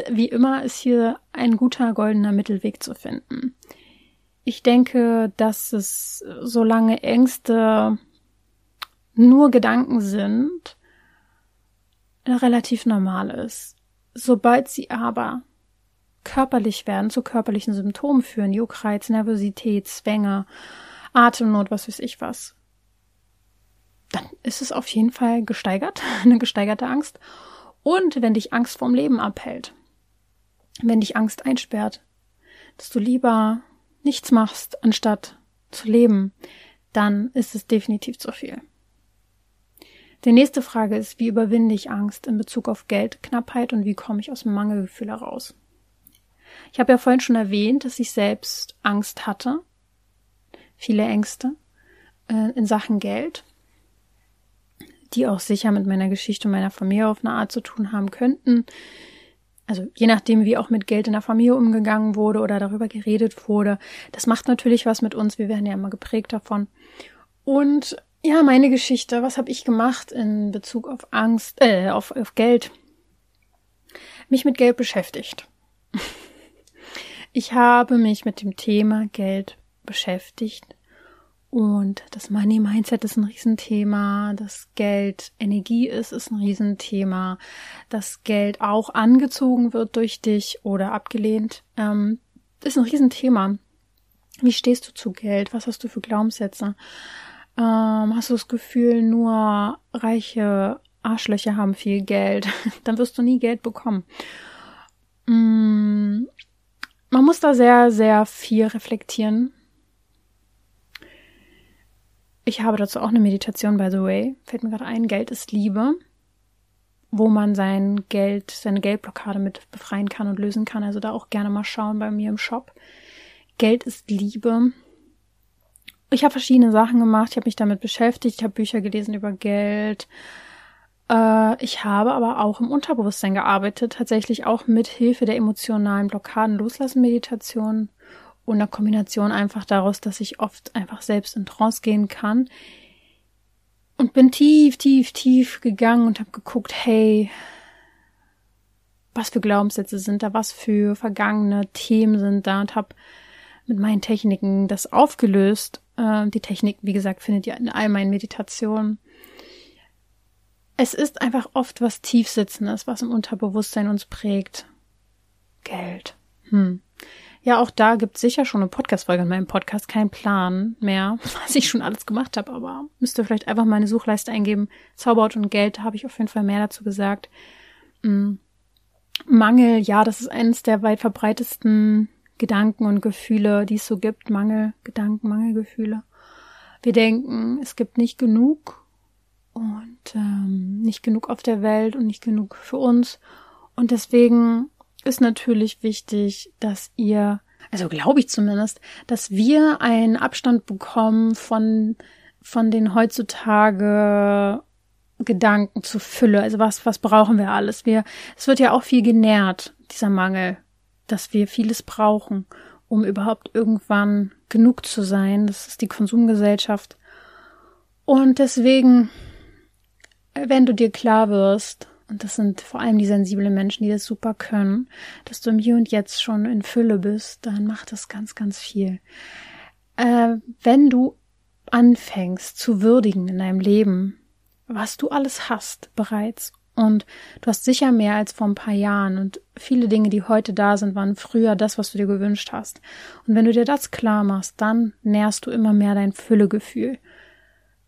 wie immer ist hier ein guter goldener Mittelweg zu finden. Ich denke, dass es, solange Ängste nur Gedanken sind, relativ normal ist. Sobald sie aber körperlich werden, zu körperlichen Symptomen führen, Juckreiz, Nervosität, Zwänge, Atemnot, was weiß ich was, dann ist es auf jeden Fall gesteigert, eine gesteigerte Angst. Und wenn dich Angst vorm Leben abhält, wenn dich Angst einsperrt, dass du lieber nichts machst, anstatt zu leben, dann ist es definitiv zu viel. Die nächste Frage ist, wie überwinde ich Angst in Bezug auf Geldknappheit und wie komme ich aus dem Mangelgefühl heraus? Ich habe ja vorhin schon erwähnt, dass ich selbst Angst hatte, viele Ängste äh, in Sachen Geld, die auch sicher mit meiner Geschichte und meiner Familie auf eine Art zu tun haben könnten also je nachdem, wie auch mit Geld in der Familie umgegangen wurde oder darüber geredet wurde, das macht natürlich was mit uns. Wir werden ja immer geprägt davon. Und ja, meine Geschichte, was habe ich gemacht in Bezug auf Angst, äh, auf, auf Geld? Mich mit Geld beschäftigt. Ich habe mich mit dem Thema Geld beschäftigt und das Money Mindset ist ein Riesenthema, das Geld Energie ist, ist ein Riesenthema, das Geld auch angezogen wird durch dich oder abgelehnt, ähm, ist ein Riesenthema. Wie stehst du zu Geld? Was hast du für Glaubenssätze? Ähm, hast du das Gefühl, nur reiche Arschlöcher haben viel Geld? Dann wirst du nie Geld bekommen. Mm, man muss da sehr, sehr viel reflektieren. Ich habe dazu auch eine Meditation, by the way. Fällt mir gerade ein, Geld ist Liebe, wo man sein Geld, seine Geldblockade mit befreien kann und lösen kann. Also da auch gerne mal schauen bei mir im Shop. Geld ist Liebe. Ich habe verschiedene Sachen gemacht, ich habe mich damit beschäftigt, ich habe Bücher gelesen über Geld. Äh, ich habe aber auch im Unterbewusstsein gearbeitet, tatsächlich auch mit Hilfe der emotionalen Blockaden Loslassen Meditation und einer Kombination einfach daraus, dass ich oft einfach selbst in Trance gehen kann. Und bin tief, tief, tief gegangen und habe geguckt, hey, was für Glaubenssätze sind da, was für vergangene Themen sind da und habe mit meinen Techniken das aufgelöst. Äh, die Technik, wie gesagt, findet ihr in all meinen Meditationen. Es ist einfach oft was Tiefsitzendes, was im Unterbewusstsein uns prägt. Geld. Hm. Ja, auch da gibt es sicher schon eine Podcast-Folge in meinem Podcast. Kein Plan mehr, was ich schon alles gemacht habe, aber müsst ihr vielleicht einfach meine Suchleiste eingeben. Zauberhaut und Geld, habe ich auf jeden Fall mehr dazu gesagt. Hm. Mangel, ja, das ist eines der weit verbreitesten Gedanken und Gefühle, die es so gibt, Mangel, Gedanken, Mangelgefühle. Wir denken, es gibt nicht genug und ähm, nicht genug auf der Welt und nicht genug für uns. Und deswegen ist natürlich wichtig, dass ihr, also glaube ich zumindest, dass wir einen Abstand bekommen von, von den heutzutage Gedanken zur Fülle. Also was, was brauchen wir alles? Wir, es wird ja auch viel genährt, dieser Mangel dass wir vieles brauchen, um überhaupt irgendwann genug zu sein. Das ist die Konsumgesellschaft. Und deswegen, wenn du dir klar wirst, und das sind vor allem die sensiblen Menschen, die das super können, dass du im Hier und Jetzt schon in Fülle bist, dann macht das ganz, ganz viel. Äh, wenn du anfängst zu würdigen in deinem Leben, was du alles hast bereits und du hast sicher mehr als vor ein paar Jahren. Und viele Dinge, die heute da sind, waren früher das, was du dir gewünscht hast. Und wenn du dir das klar machst, dann nährst du immer mehr dein Füllegefühl.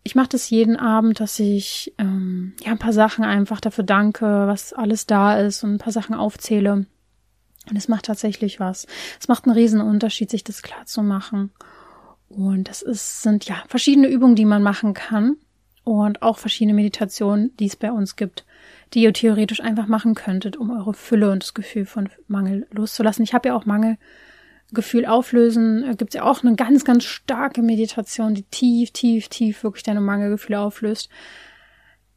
Ich mache das jeden Abend, dass ich ähm, ja ein paar Sachen einfach dafür danke, was alles da ist und ein paar Sachen aufzähle. Und es macht tatsächlich was. Es macht einen riesen Unterschied, sich das klar zu machen. Und das ist, sind ja verschiedene Übungen, die man machen kann und auch verschiedene Meditationen, die es bei uns gibt die ihr theoretisch einfach machen könntet, um eure Fülle und das Gefühl von Mangel loszulassen. Ich habe ja auch Mangelgefühl auflösen. Äh, Gibt es ja auch eine ganz, ganz starke Meditation, die tief, tief, tief wirklich deine Mangelgefühle auflöst.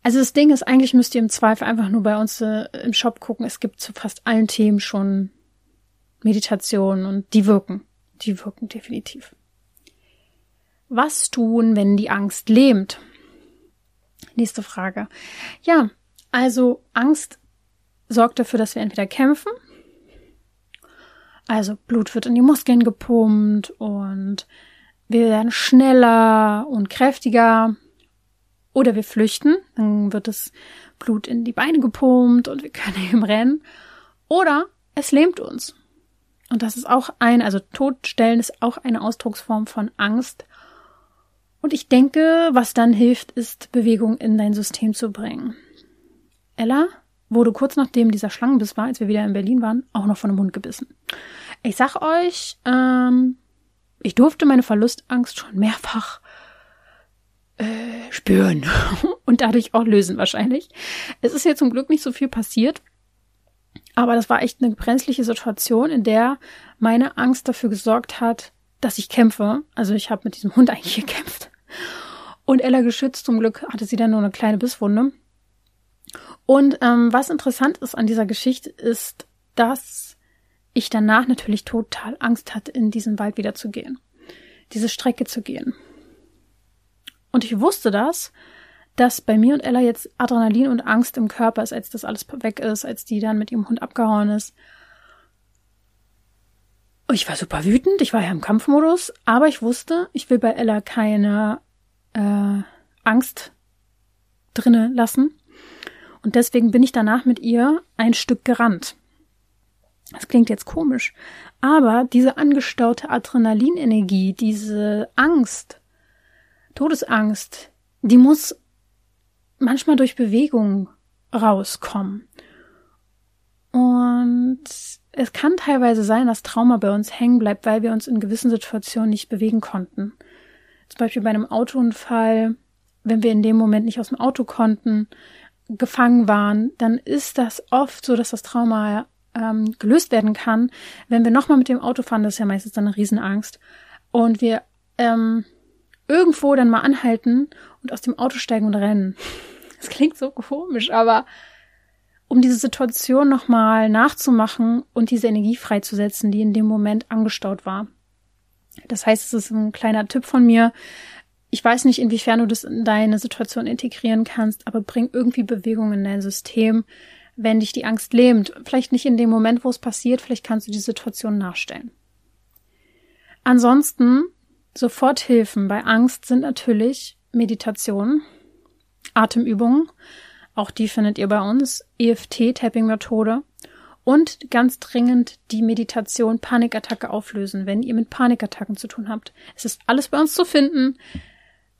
Also das Ding ist, eigentlich müsst ihr im Zweifel einfach nur bei uns äh, im Shop gucken. Es gibt zu fast allen Themen schon Meditationen und die wirken. Die wirken definitiv. Was tun, wenn die Angst lähmt? Nächste Frage. Ja, also Angst sorgt dafür, dass wir entweder kämpfen, also Blut wird in die Muskeln gepumpt und wir werden schneller und kräftiger, oder wir flüchten, dann wird das Blut in die Beine gepumpt und wir können eben rennen, oder es lähmt uns. Und das ist auch ein, also Todstellen ist auch eine Ausdrucksform von Angst. Und ich denke, was dann hilft, ist Bewegung in dein System zu bringen. Ella wurde kurz nachdem dieser Schlangenbiss war, als wir wieder in Berlin waren, auch noch von einem Hund gebissen. Ich sag euch, ähm, ich durfte meine Verlustangst schon mehrfach äh, spüren und dadurch auch lösen wahrscheinlich. Es ist ja zum Glück nicht so viel passiert, aber das war echt eine brenzliche Situation, in der meine Angst dafür gesorgt hat, dass ich kämpfe. Also ich habe mit diesem Hund eigentlich gekämpft. Und Ella geschützt, zum Glück hatte sie dann nur eine kleine Bisswunde. Und ähm, was interessant ist an dieser Geschichte, ist, dass ich danach natürlich total Angst hatte, in diesen Wald wieder zu gehen, diese Strecke zu gehen. Und ich wusste das, dass bei mir und Ella jetzt Adrenalin und Angst im Körper ist, als das alles weg ist, als die dann mit ihrem Hund abgehauen ist. Ich war super wütend, ich war ja im Kampfmodus, aber ich wusste, ich will bei Ella keine äh, Angst drinne lassen und deswegen bin ich danach mit ihr ein Stück gerannt. Das klingt jetzt komisch, aber diese angestaute Adrenalinenergie, diese Angst, Todesangst, die muss manchmal durch Bewegung rauskommen. Und es kann teilweise sein, dass Trauma bei uns hängen bleibt, weil wir uns in gewissen Situationen nicht bewegen konnten. Zum Beispiel bei einem Autounfall, wenn wir in dem Moment nicht aus dem Auto konnten, gefangen waren, dann ist das oft so, dass das Trauma ähm, gelöst werden kann, wenn wir nochmal mit dem Auto fahren, das ist ja meistens dann eine Riesenangst, und wir ähm, irgendwo dann mal anhalten und aus dem Auto steigen und rennen. Das klingt so komisch, aber um diese Situation nochmal nachzumachen und diese Energie freizusetzen, die in dem Moment angestaut war. Das heißt, es ist ein kleiner Tipp von mir. Ich weiß nicht, inwiefern du das in deine Situation integrieren kannst, aber bring irgendwie Bewegung in dein System, wenn dich die Angst lähmt. Vielleicht nicht in dem Moment, wo es passiert, vielleicht kannst du die Situation nachstellen. Ansonsten, Soforthilfen bei Angst sind natürlich Meditation, Atemübungen, auch die findet ihr bei uns, EFT-Tapping-Methode und ganz dringend die Meditation Panikattacke auflösen, wenn ihr mit Panikattacken zu tun habt. Es ist alles bei uns zu finden.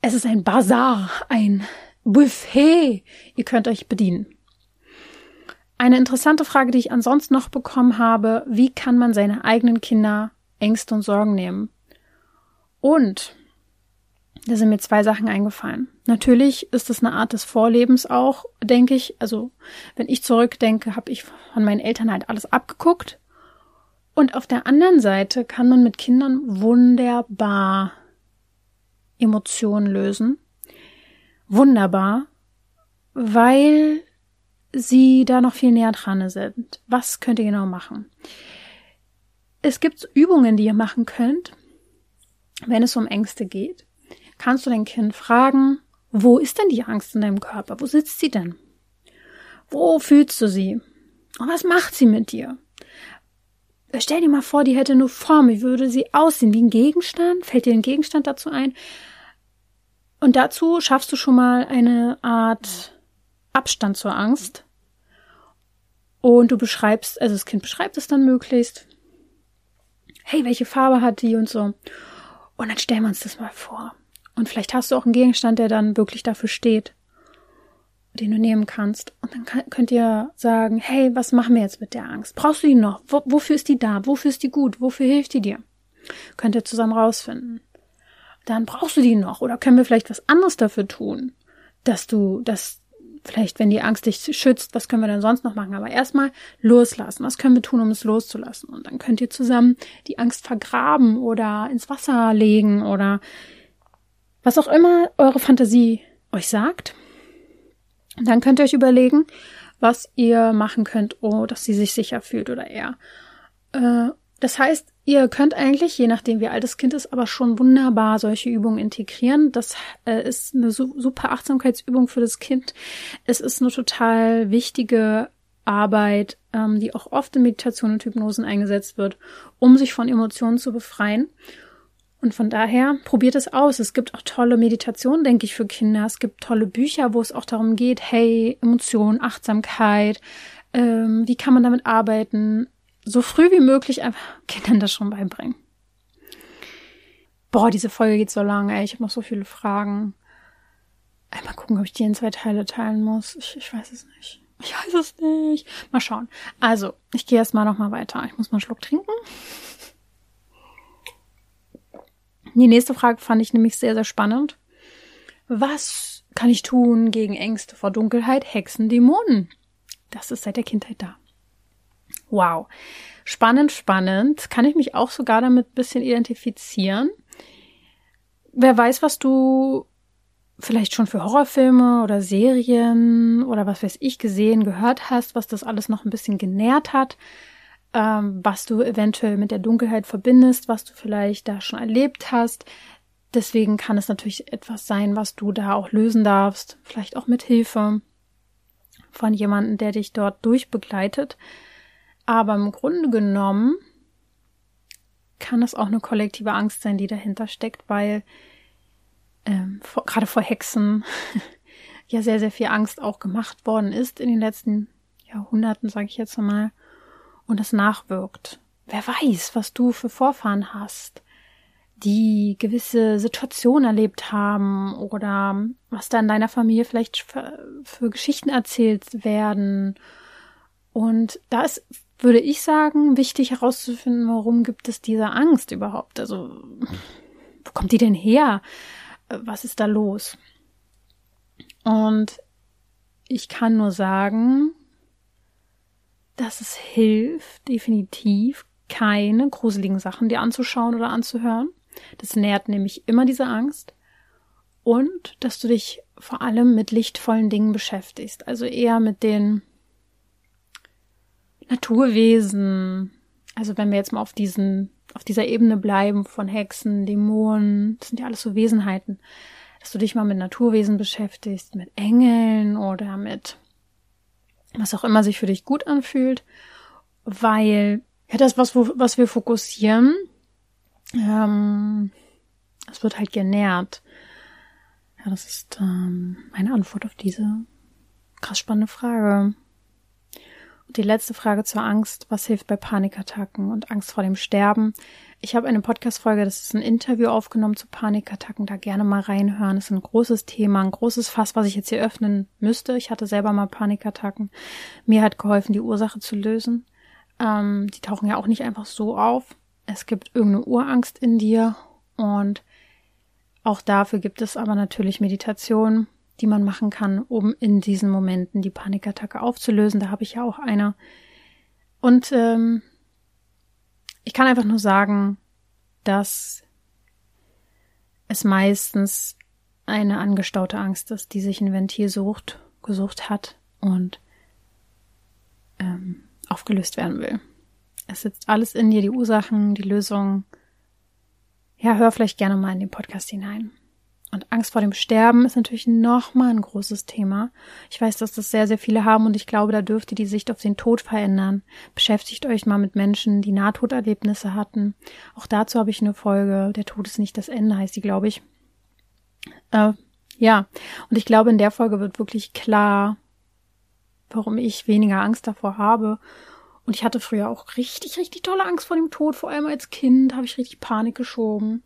Es ist ein Bazar, ein Buffet. Ihr könnt euch bedienen. Eine interessante Frage, die ich ansonsten noch bekommen habe, wie kann man seine eigenen Kinder Ängste und Sorgen nehmen? Und da sind mir zwei Sachen eingefallen. Natürlich ist es eine Art des Vorlebens auch, denke ich. Also, wenn ich zurückdenke, habe ich von meinen Eltern halt alles abgeguckt. Und auf der anderen Seite kann man mit Kindern wunderbar Emotionen lösen. Wunderbar, weil sie da noch viel näher dran sind. Was könnt ihr genau machen? Es gibt Übungen, die ihr machen könnt, wenn es um Ängste geht. Kannst du dein Kind fragen, wo ist denn die Angst in deinem Körper? Wo sitzt sie denn? Wo fühlst du sie? Und was macht sie mit dir? Stell dir mal vor, die hätte nur Form. Wie würde sie aussehen? Wie ein Gegenstand? Fällt dir ein Gegenstand dazu ein? Und dazu schaffst du schon mal eine Art Abstand zur Angst. Und du beschreibst, also das Kind beschreibt es dann möglichst. Hey, welche Farbe hat die und so. Und dann stellen wir uns das mal vor. Und vielleicht hast du auch einen Gegenstand, der dann wirklich dafür steht, den du nehmen kannst. Und dann kann, könnt ihr sagen, hey, was machen wir jetzt mit der Angst? Brauchst du die noch? Wo, wofür ist die da? Wofür ist die gut? Wofür hilft die dir? Könnt ihr zusammen rausfinden. Dann brauchst du die noch. Oder können wir vielleicht was anderes dafür tun, dass du, dass vielleicht, wenn die Angst dich schützt, was können wir denn sonst noch machen? Aber erstmal loslassen. Was können wir tun, um es loszulassen? Und dann könnt ihr zusammen die Angst vergraben oder ins Wasser legen oder was auch immer eure Fantasie euch sagt. Dann könnt ihr euch überlegen, was ihr machen könnt, oh, dass sie sich sicher fühlt oder er. Äh, das heißt, ihr könnt eigentlich, je nachdem wie alt das Kind ist, aber schon wunderbar solche Übungen integrieren. Das äh, ist eine super Achtsamkeitsübung für das Kind. Es ist eine total wichtige Arbeit, ähm, die auch oft in Meditation und Hypnosen eingesetzt wird, um sich von Emotionen zu befreien. Und von daher probiert es aus. Es gibt auch tolle Meditationen, denke ich, für Kinder. Es gibt tolle Bücher, wo es auch darum geht, hey, Emotionen, Achtsamkeit, ähm, wie kann man damit arbeiten? So früh wie möglich einfach Kindern das schon beibringen. Boah, diese Folge geht so lang, ey. Ich habe noch so viele Fragen. Einmal gucken, ob ich die in zwei Teile teilen muss. Ich, ich weiß es nicht. Ich weiß es nicht. Mal schauen. Also, ich gehe erst mal noch mal weiter. Ich muss mal einen Schluck trinken. Die nächste Frage fand ich nämlich sehr, sehr spannend. Was kann ich tun gegen Ängste vor Dunkelheit, Hexen, Dämonen? Das ist seit der Kindheit da. Wow. Spannend, spannend. Kann ich mich auch sogar damit bisschen identifizieren. Wer weiß, was du vielleicht schon für Horrorfilme oder Serien oder was weiß ich gesehen, gehört hast, was das alles noch ein bisschen genährt hat ähm, was du eventuell mit der Dunkelheit verbindest, was du vielleicht da schon erlebt hast. Deswegen kann es natürlich etwas sein, was du da auch lösen darfst, vielleicht auch mit Hilfe von jemandem, der dich dort durchbegleitet. Aber im Grunde genommen kann es auch eine kollektive Angst sein, die dahinter steckt, weil ähm, vor, gerade vor Hexen ja sehr, sehr viel Angst auch gemacht worden ist in den letzten Jahrhunderten, sage ich jetzt mal. Und es nachwirkt. Wer weiß, was du für Vorfahren hast, die gewisse Situationen erlebt haben oder was da in deiner Familie vielleicht für, für Geschichten erzählt werden. Und da ist, würde ich sagen, wichtig herauszufinden, warum gibt es diese Angst überhaupt? Also, wo kommt die denn her? Was ist da los? Und ich kann nur sagen, dass es hilft, definitiv keine gruseligen Sachen dir anzuschauen oder anzuhören. Das nährt nämlich immer diese Angst. Und dass du dich vor allem mit lichtvollen Dingen beschäftigst. Also eher mit den Naturwesen. Also wenn wir jetzt mal auf diesen, auf dieser Ebene bleiben von Hexen, Dämonen, das sind ja alles so Wesenheiten. Dass du dich mal mit Naturwesen beschäftigst, mit Engeln oder mit was auch immer sich für dich gut anfühlt, weil ja das, was, was wir fokussieren, ähm, es wird halt genährt. Ja, das ist ähm, meine Antwort auf diese krass spannende Frage. Und die letzte Frage zur Angst. Was hilft bei Panikattacken und Angst vor dem Sterben? Ich habe eine Podcast-Folge, das ist ein Interview aufgenommen zu Panikattacken. Da gerne mal reinhören. Das ist ein großes Thema, ein großes Fass, was ich jetzt hier öffnen müsste. Ich hatte selber mal Panikattacken. Mir hat geholfen, die Ursache zu lösen. Ähm, die tauchen ja auch nicht einfach so auf. Es gibt irgendeine Urangst in dir und auch dafür gibt es aber natürlich Meditation, die man machen kann, um in diesen Momenten die Panikattacke aufzulösen. Da habe ich ja auch eine. Und ähm, ich kann einfach nur sagen, dass es meistens eine angestaute Angst ist, die sich ein Ventil sucht, gesucht hat und ähm, aufgelöst werden will. Es sitzt alles in dir, die Ursachen, die Lösungen. Ja, hör vielleicht gerne mal in den Podcast hinein. Und Angst vor dem Sterben ist natürlich nochmal ein großes Thema. Ich weiß, dass das sehr, sehr viele haben und ich glaube, da dürfte die Sicht auf den Tod verändern. Beschäftigt euch mal mit Menschen, die Nahtoderlebnisse hatten. Auch dazu habe ich eine Folge. Der Tod ist nicht das Ende, heißt die, glaube ich. Äh, ja, und ich glaube, in der Folge wird wirklich klar, warum ich weniger Angst davor habe. Und ich hatte früher auch richtig, richtig tolle Angst vor dem Tod. Vor allem als Kind habe ich richtig Panik geschoben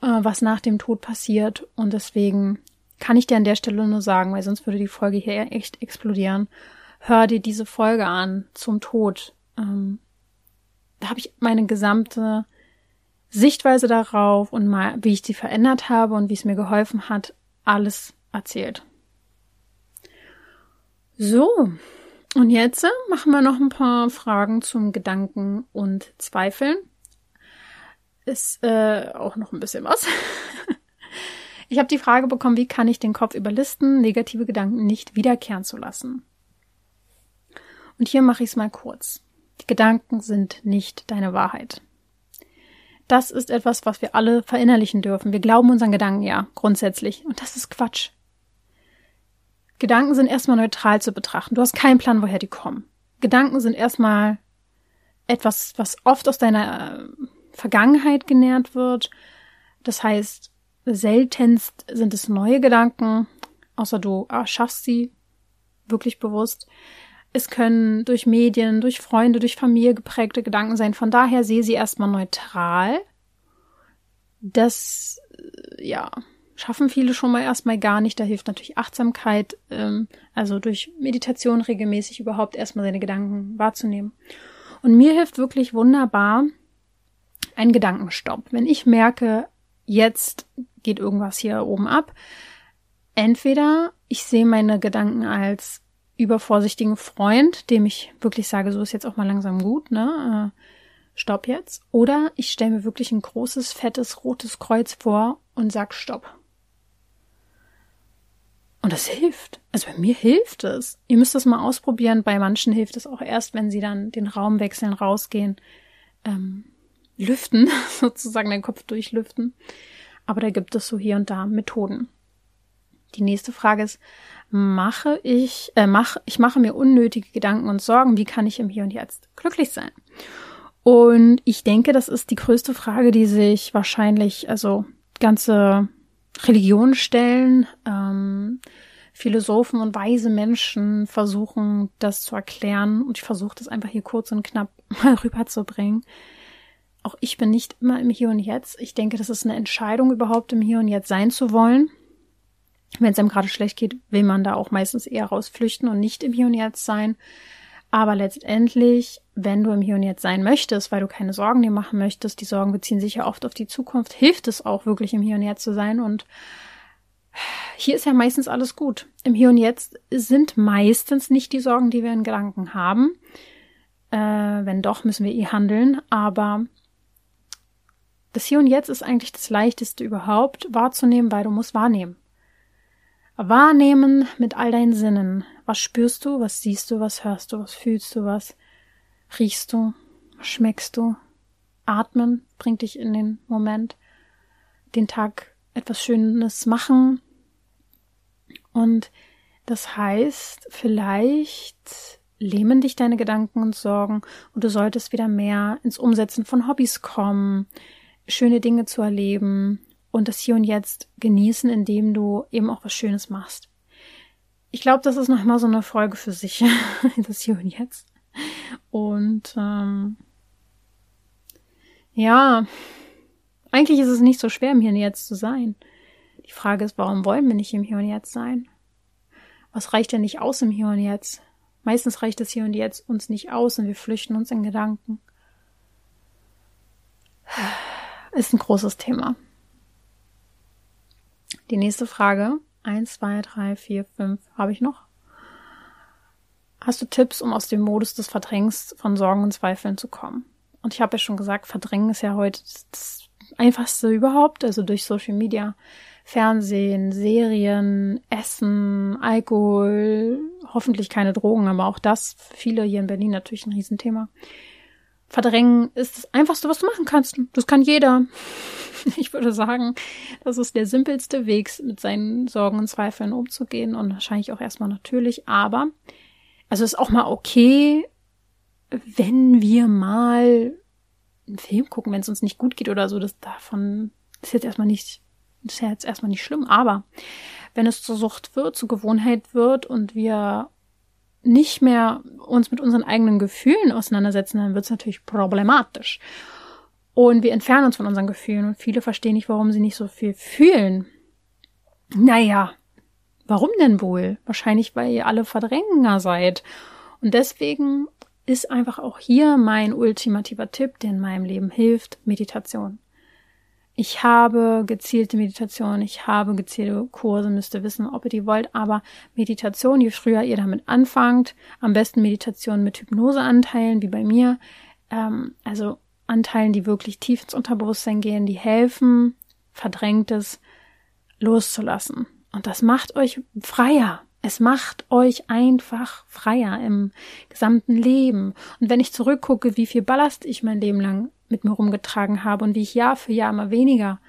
was nach dem Tod passiert. Und deswegen kann ich dir an der Stelle nur sagen, weil sonst würde die Folge hier echt explodieren. Hör dir diese Folge an zum Tod. Ähm, da habe ich meine gesamte Sichtweise darauf und mal, wie ich sie verändert habe und wie es mir geholfen hat, alles erzählt. So, und jetzt machen wir noch ein paar Fragen zum Gedanken und Zweifeln ist äh, auch noch ein bisschen was. ich habe die Frage bekommen, wie kann ich den Kopf überlisten, negative Gedanken nicht wiederkehren zu lassen. Und hier mache ich es mal kurz. Die Gedanken sind nicht deine Wahrheit. Das ist etwas, was wir alle verinnerlichen dürfen. Wir glauben unseren Gedanken ja grundsätzlich. Und das ist Quatsch. Gedanken sind erstmal neutral zu betrachten. Du hast keinen Plan, woher die kommen. Gedanken sind erstmal etwas, was oft aus deiner Vergangenheit genährt wird. Das heißt, seltenst sind es neue Gedanken, außer du erschaffst sie wirklich bewusst. Es können durch Medien, durch Freunde, durch Familie geprägte Gedanken sein. Von daher sehe sie erstmal neutral. Das, äh, ja, schaffen viele schon mal erstmal gar nicht. Da hilft natürlich Achtsamkeit, ähm, also durch Meditation regelmäßig überhaupt erstmal seine Gedanken wahrzunehmen. Und mir hilft wirklich wunderbar, ein Gedankenstopp. Wenn ich merke, jetzt geht irgendwas hier oben ab, entweder ich sehe meine Gedanken als übervorsichtigen Freund, dem ich wirklich sage, so ist jetzt auch mal langsam gut, ne? Äh, stopp jetzt. Oder ich stelle mir wirklich ein großes, fettes, rotes Kreuz vor und sag Stopp. Und das hilft. Also bei mir hilft es. Ihr müsst das mal ausprobieren. Bei manchen hilft es auch erst, wenn sie dann den Raum wechseln, rausgehen. Ähm, lüften, sozusagen den Kopf durchlüften. Aber da gibt es so hier und da Methoden. Die nächste Frage ist, mache ich, äh, mach, ich mache mir unnötige Gedanken und Sorgen, wie kann ich im Hier und Jetzt glücklich sein? Und ich denke, das ist die größte Frage, die sich wahrscheinlich, also ganze Religionen stellen. Ähm, Philosophen und weise Menschen versuchen, das zu erklären. Und ich versuche das einfach hier kurz und knapp mal rüberzubringen. Auch ich bin nicht immer im Hier und Jetzt. Ich denke, das ist eine Entscheidung, überhaupt im Hier und Jetzt sein zu wollen. Wenn es einem gerade schlecht geht, will man da auch meistens eher rausflüchten und nicht im Hier und Jetzt sein. Aber letztendlich, wenn du im Hier und Jetzt sein möchtest, weil du keine Sorgen dir machen möchtest, die Sorgen beziehen sich ja oft auf die Zukunft, hilft es auch wirklich im Hier und Jetzt zu sein. Und hier ist ja meistens alles gut. Im Hier und Jetzt sind meistens nicht die Sorgen, die wir in Gedanken haben. Äh, wenn doch, müssen wir eh handeln. Aber das Hier und Jetzt ist eigentlich das Leichteste überhaupt wahrzunehmen, weil du musst wahrnehmen. Wahrnehmen mit all deinen Sinnen. Was spürst du, was siehst du, was hörst du, was fühlst du, was riechst du, was schmeckst du. Atmen bringt dich in den Moment. Den Tag etwas Schönes machen. Und das heißt, vielleicht lähmen dich deine Gedanken und Sorgen und du solltest wieder mehr ins Umsetzen von Hobbys kommen, schöne Dinge zu erleben, und das Hier und Jetzt genießen, indem du eben auch was Schönes machst. Ich glaube, das ist nochmal so eine Folge für sich, das Hier und Jetzt. Und ähm, ja, eigentlich ist es nicht so schwer, im Hier und Jetzt zu sein. Die Frage ist, warum wollen wir nicht im Hier und Jetzt sein? Was reicht denn nicht aus im Hier und Jetzt? Meistens reicht das Hier und Jetzt uns nicht aus und wir flüchten uns in Gedanken. Ist ein großes Thema. Die nächste Frage. Eins, zwei, drei, vier, fünf. Habe ich noch? Hast du Tipps, um aus dem Modus des Verdrängens von Sorgen und Zweifeln zu kommen? Und ich habe ja schon gesagt, Verdrängen ist ja heute das einfachste überhaupt, also durch Social Media, Fernsehen, Serien, Essen, Alkohol, hoffentlich keine Drogen, aber auch das, viele hier in Berlin natürlich ein Riesenthema. Verdrängen ist das Einfachste, was du machen kannst. Das kann jeder. Ich würde sagen, das ist der simpelste Weg, mit seinen Sorgen und Zweifeln umzugehen und wahrscheinlich auch erstmal natürlich. Aber, also ist auch mal okay, wenn wir mal einen Film gucken, wenn es uns nicht gut geht oder so. Das davon ist jetzt erstmal nicht, ist jetzt erstmal nicht schlimm. Aber wenn es zur Sucht wird, zur Gewohnheit wird und wir nicht mehr uns mit unseren eigenen Gefühlen auseinandersetzen, dann wird es natürlich problematisch. Und wir entfernen uns von unseren Gefühlen und viele verstehen nicht, warum sie nicht so viel fühlen. Naja, warum denn wohl? Wahrscheinlich, weil ihr alle Verdränger seid. Und deswegen ist einfach auch hier mein ultimativer Tipp, der in meinem Leben hilft, Meditation. Ich habe gezielte Meditation, ich habe gezielte Kurse, müsst ihr wissen, ob ihr die wollt, aber Meditation, je früher ihr damit anfangt, am besten Meditation mit Hypnoseanteilen, wie bei mir, ähm, also Anteilen, die wirklich tief ins Unterbewusstsein gehen, die helfen, Verdrängtes loszulassen. Und das macht euch freier. Es macht euch einfach freier im gesamten Leben. Und wenn ich zurückgucke, wie viel Ballast ich mein Leben lang mit mir rumgetragen habe und wie ich Jahr für Jahr immer weniger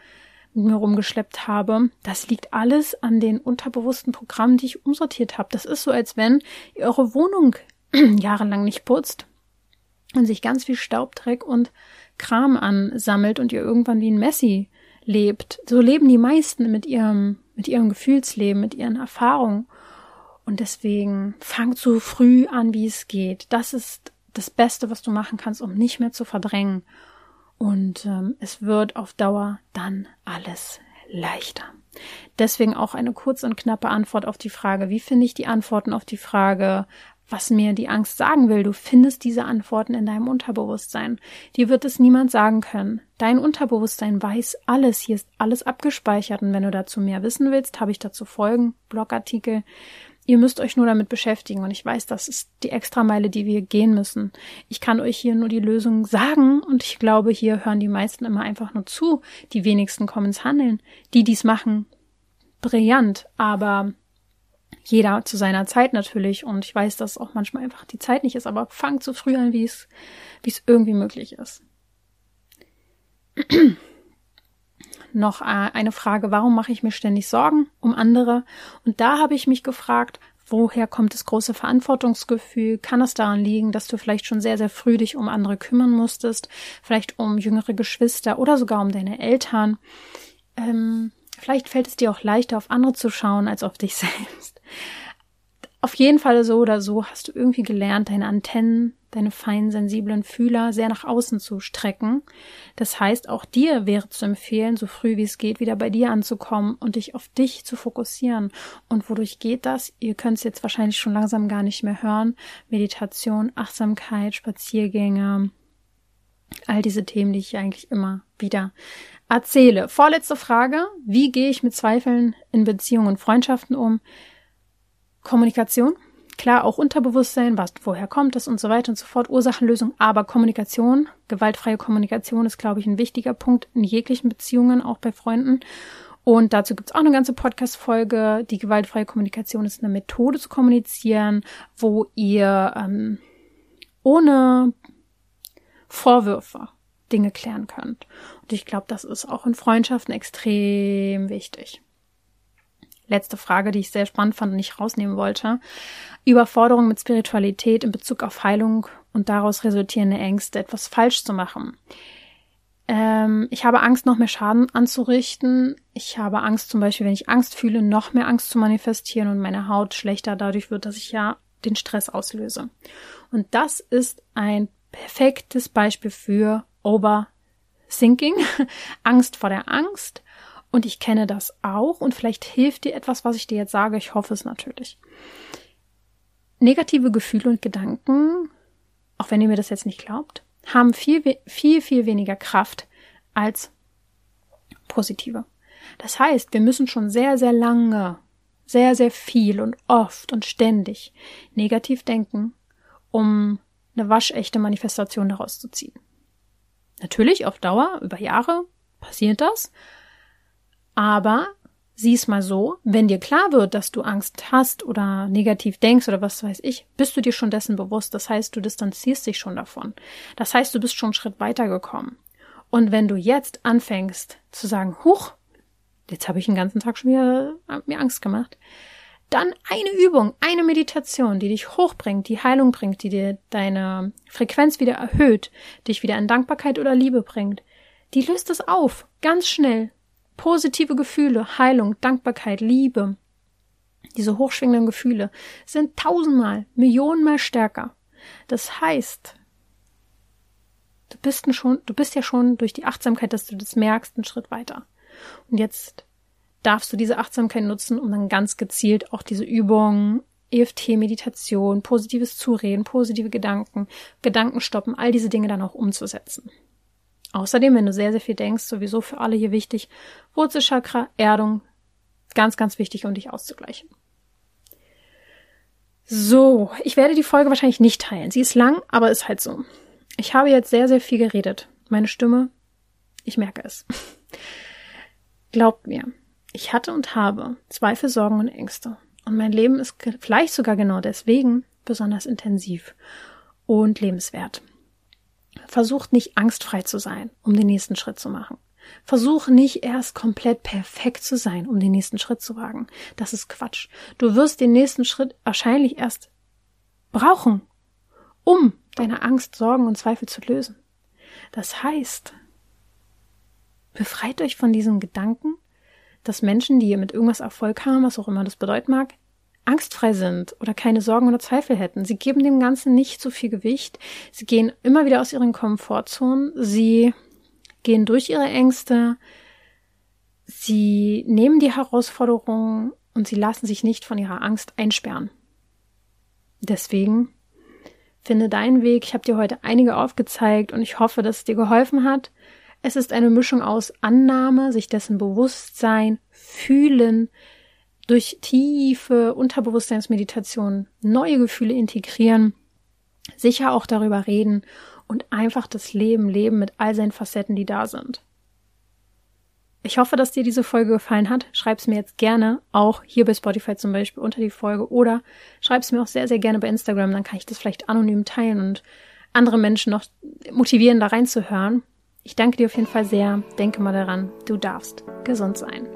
mit mir rumgeschleppt habe, das liegt alles an den unterbewussten Programmen, die ich umsortiert habe. Das ist so, als wenn ihr eure Wohnung jahrelang nicht putzt und sich ganz viel Staubdreck und Kram ansammelt und ihr irgendwann wie ein Messi lebt. So leben die meisten mit ihrem, mit ihrem Gefühlsleben, mit ihren Erfahrungen. Und deswegen fangt so früh an, wie es geht. Das ist das Beste, was du machen kannst, um nicht mehr zu verdrängen. Und ähm, es wird auf Dauer dann alles leichter. Deswegen auch eine kurze und knappe Antwort auf die Frage, wie finde ich die Antworten auf die Frage, was mir die Angst sagen will. Du findest diese Antworten in deinem Unterbewusstsein. Dir wird es niemand sagen können. Dein Unterbewusstsein weiß alles. Hier ist alles abgespeichert. Und wenn du dazu mehr wissen willst, habe ich dazu Folgen, Blogartikel. Ihr müsst euch nur damit beschäftigen und ich weiß, das ist die Extrameile, die wir gehen müssen. Ich kann euch hier nur die Lösung sagen und ich glaube, hier hören die meisten immer einfach nur zu. Die wenigsten kommen ins Handeln. Die, dies machen, brillant, aber jeder zu seiner Zeit natürlich und ich weiß, dass auch manchmal einfach die Zeit nicht ist, aber fangt so früh an, wie es, wie es irgendwie möglich ist. noch eine Frage, warum mache ich mir ständig Sorgen um andere? Und da habe ich mich gefragt, woher kommt das große Verantwortungsgefühl? Kann es daran liegen, dass du vielleicht schon sehr, sehr früh dich um andere kümmern musstest, vielleicht um jüngere Geschwister oder sogar um deine Eltern? Ähm, Vielleicht fällt es dir auch leichter, auf andere zu schauen, als auf dich selbst. Auf jeden Fall so oder so hast du irgendwie gelernt, deine Antennen, deine feinen, sensiblen Fühler sehr nach außen zu strecken. Das heißt, auch dir wäre zu empfehlen, so früh wie es geht, wieder bei dir anzukommen und dich auf dich zu fokussieren. Und wodurch geht das? Ihr könnt es jetzt wahrscheinlich schon langsam gar nicht mehr hören. Meditation, Achtsamkeit, Spaziergänge, all diese Themen, die ich eigentlich immer wieder erzähle. Vorletzte Frage. Wie gehe ich mit Zweifeln in Beziehungen und Freundschaften um? Kommunikation. Klar, auch Unterbewusstsein, was, woher kommt es und so weiter und so fort, Ursachenlösung, aber Kommunikation, gewaltfreie Kommunikation ist, glaube ich, ein wichtiger Punkt in jeglichen Beziehungen, auch bei Freunden. Und dazu gibt's auch eine ganze Podcast-Folge. Die gewaltfreie Kommunikation ist eine Methode zu kommunizieren, wo ihr ähm, ohne Vorwürfe Dinge klären könnt. Und ich glaube, das ist auch in Freundschaften extrem wichtig letzte Frage, die ich sehr spannend fand und nicht rausnehmen wollte. Überforderung mit Spiritualität in Bezug auf Heilung und daraus resultierende Ängste, etwas falsch zu machen. Ähm, ich habe Angst, noch mehr Schaden anzurichten. Ich habe Angst, zum Beispiel, wenn ich Angst fühle, noch mehr Angst zu manifestieren und meine Haut schlechter dadurch wird, dass ich ja den Stress auslöse. Und das ist ein perfektes Beispiel für Overthinking, Angst vor der Angst und ich kenne das auch und vielleicht hilft dir etwas, was ich dir jetzt sage. Ich hoffe es natürlich. Negative Gefühle und Gedanken, auch wenn ihr mir das jetzt nicht glaubt, haben viel, viel, viel weniger Kraft als positive. Das heißt, wir müssen schon sehr, sehr lange, sehr, sehr viel und oft und ständig negativ denken, um eine waschechte Manifestation daraus zu ziehen. Natürlich auf Dauer, über Jahre passiert das, aber sieh's mal so, wenn dir klar wird, dass du Angst hast oder negativ denkst oder was weiß ich, bist du dir schon dessen bewusst. Das heißt, du distanzierst dich schon davon. Das heißt, du bist schon einen Schritt weitergekommen. Und wenn du jetzt anfängst zu sagen, huch, jetzt habe ich den ganzen Tag schon wieder äh, mir Angst gemacht, dann eine Übung, eine Meditation, die dich hochbringt, die Heilung bringt, die dir deine Frequenz wieder erhöht, dich wieder in Dankbarkeit oder Liebe bringt, die löst es auf, ganz schnell, Positive Gefühle, Heilung, Dankbarkeit, Liebe, diese hochschwingenden Gefühle sind tausendmal, Millionenmal stärker. Das heißt, du bist schon, du bist ja schon durch die Achtsamkeit, dass du das merkst, einen Schritt weiter. Und jetzt darfst du diese Achtsamkeit nutzen, um dann ganz gezielt auch diese Übungen, EFT-Meditation, positives Zureden, positive Gedanken, Gedanken stoppen, all diese Dinge dann auch umzusetzen. Außerdem, wenn du sehr, sehr viel denkst, sowieso für alle hier wichtig, Wurzelchakra, Erdung, ganz, ganz wichtig, um dich auszugleichen. So, ich werde die Folge wahrscheinlich nicht teilen. Sie ist lang, aber ist halt so. Ich habe jetzt sehr, sehr viel geredet. Meine Stimme, ich merke es. Glaubt mir, ich hatte und habe Zweifel, Sorgen und Ängste. Und mein Leben ist vielleicht sogar genau deswegen besonders intensiv und lebenswert. Versucht nicht angstfrei zu sein, um den nächsten Schritt zu machen. Versuch nicht erst komplett perfekt zu sein, um den nächsten Schritt zu wagen. Das ist Quatsch. Du wirst den nächsten Schritt wahrscheinlich erst brauchen, um deine Angst, Sorgen und Zweifel zu lösen. Das heißt, befreit euch von diesen Gedanken, dass Menschen, die mit irgendwas Erfolg haben, was auch immer das bedeuten mag, angstfrei sind oder keine Sorgen oder Zweifel hätten. Sie geben dem Ganzen nicht so viel Gewicht. Sie gehen immer wieder aus ihren Komfortzonen. Sie gehen durch ihre Ängste. Sie nehmen die Herausforderungen und sie lassen sich nicht von ihrer Angst einsperren. Deswegen finde deinen Weg. Ich habe dir heute einige aufgezeigt und ich hoffe, dass es dir geholfen hat. Es ist eine Mischung aus Annahme, sich dessen Bewusstsein, Fühlen, durch tiefe Unterbewusstseinsmeditation neue Gefühle integrieren, sicher auch darüber reden und einfach das Leben leben mit all seinen Facetten, die da sind. Ich hoffe, dass dir diese Folge gefallen hat. Schreib's mir jetzt gerne, auch hier bei Spotify zum Beispiel unter die Folge oder schreib's mir auch sehr, sehr gerne bei Instagram, dann kann ich das vielleicht anonym teilen und andere Menschen noch motivieren, da reinzuhören. Ich danke dir auf jeden Fall sehr. Denke mal daran, du darfst gesund sein.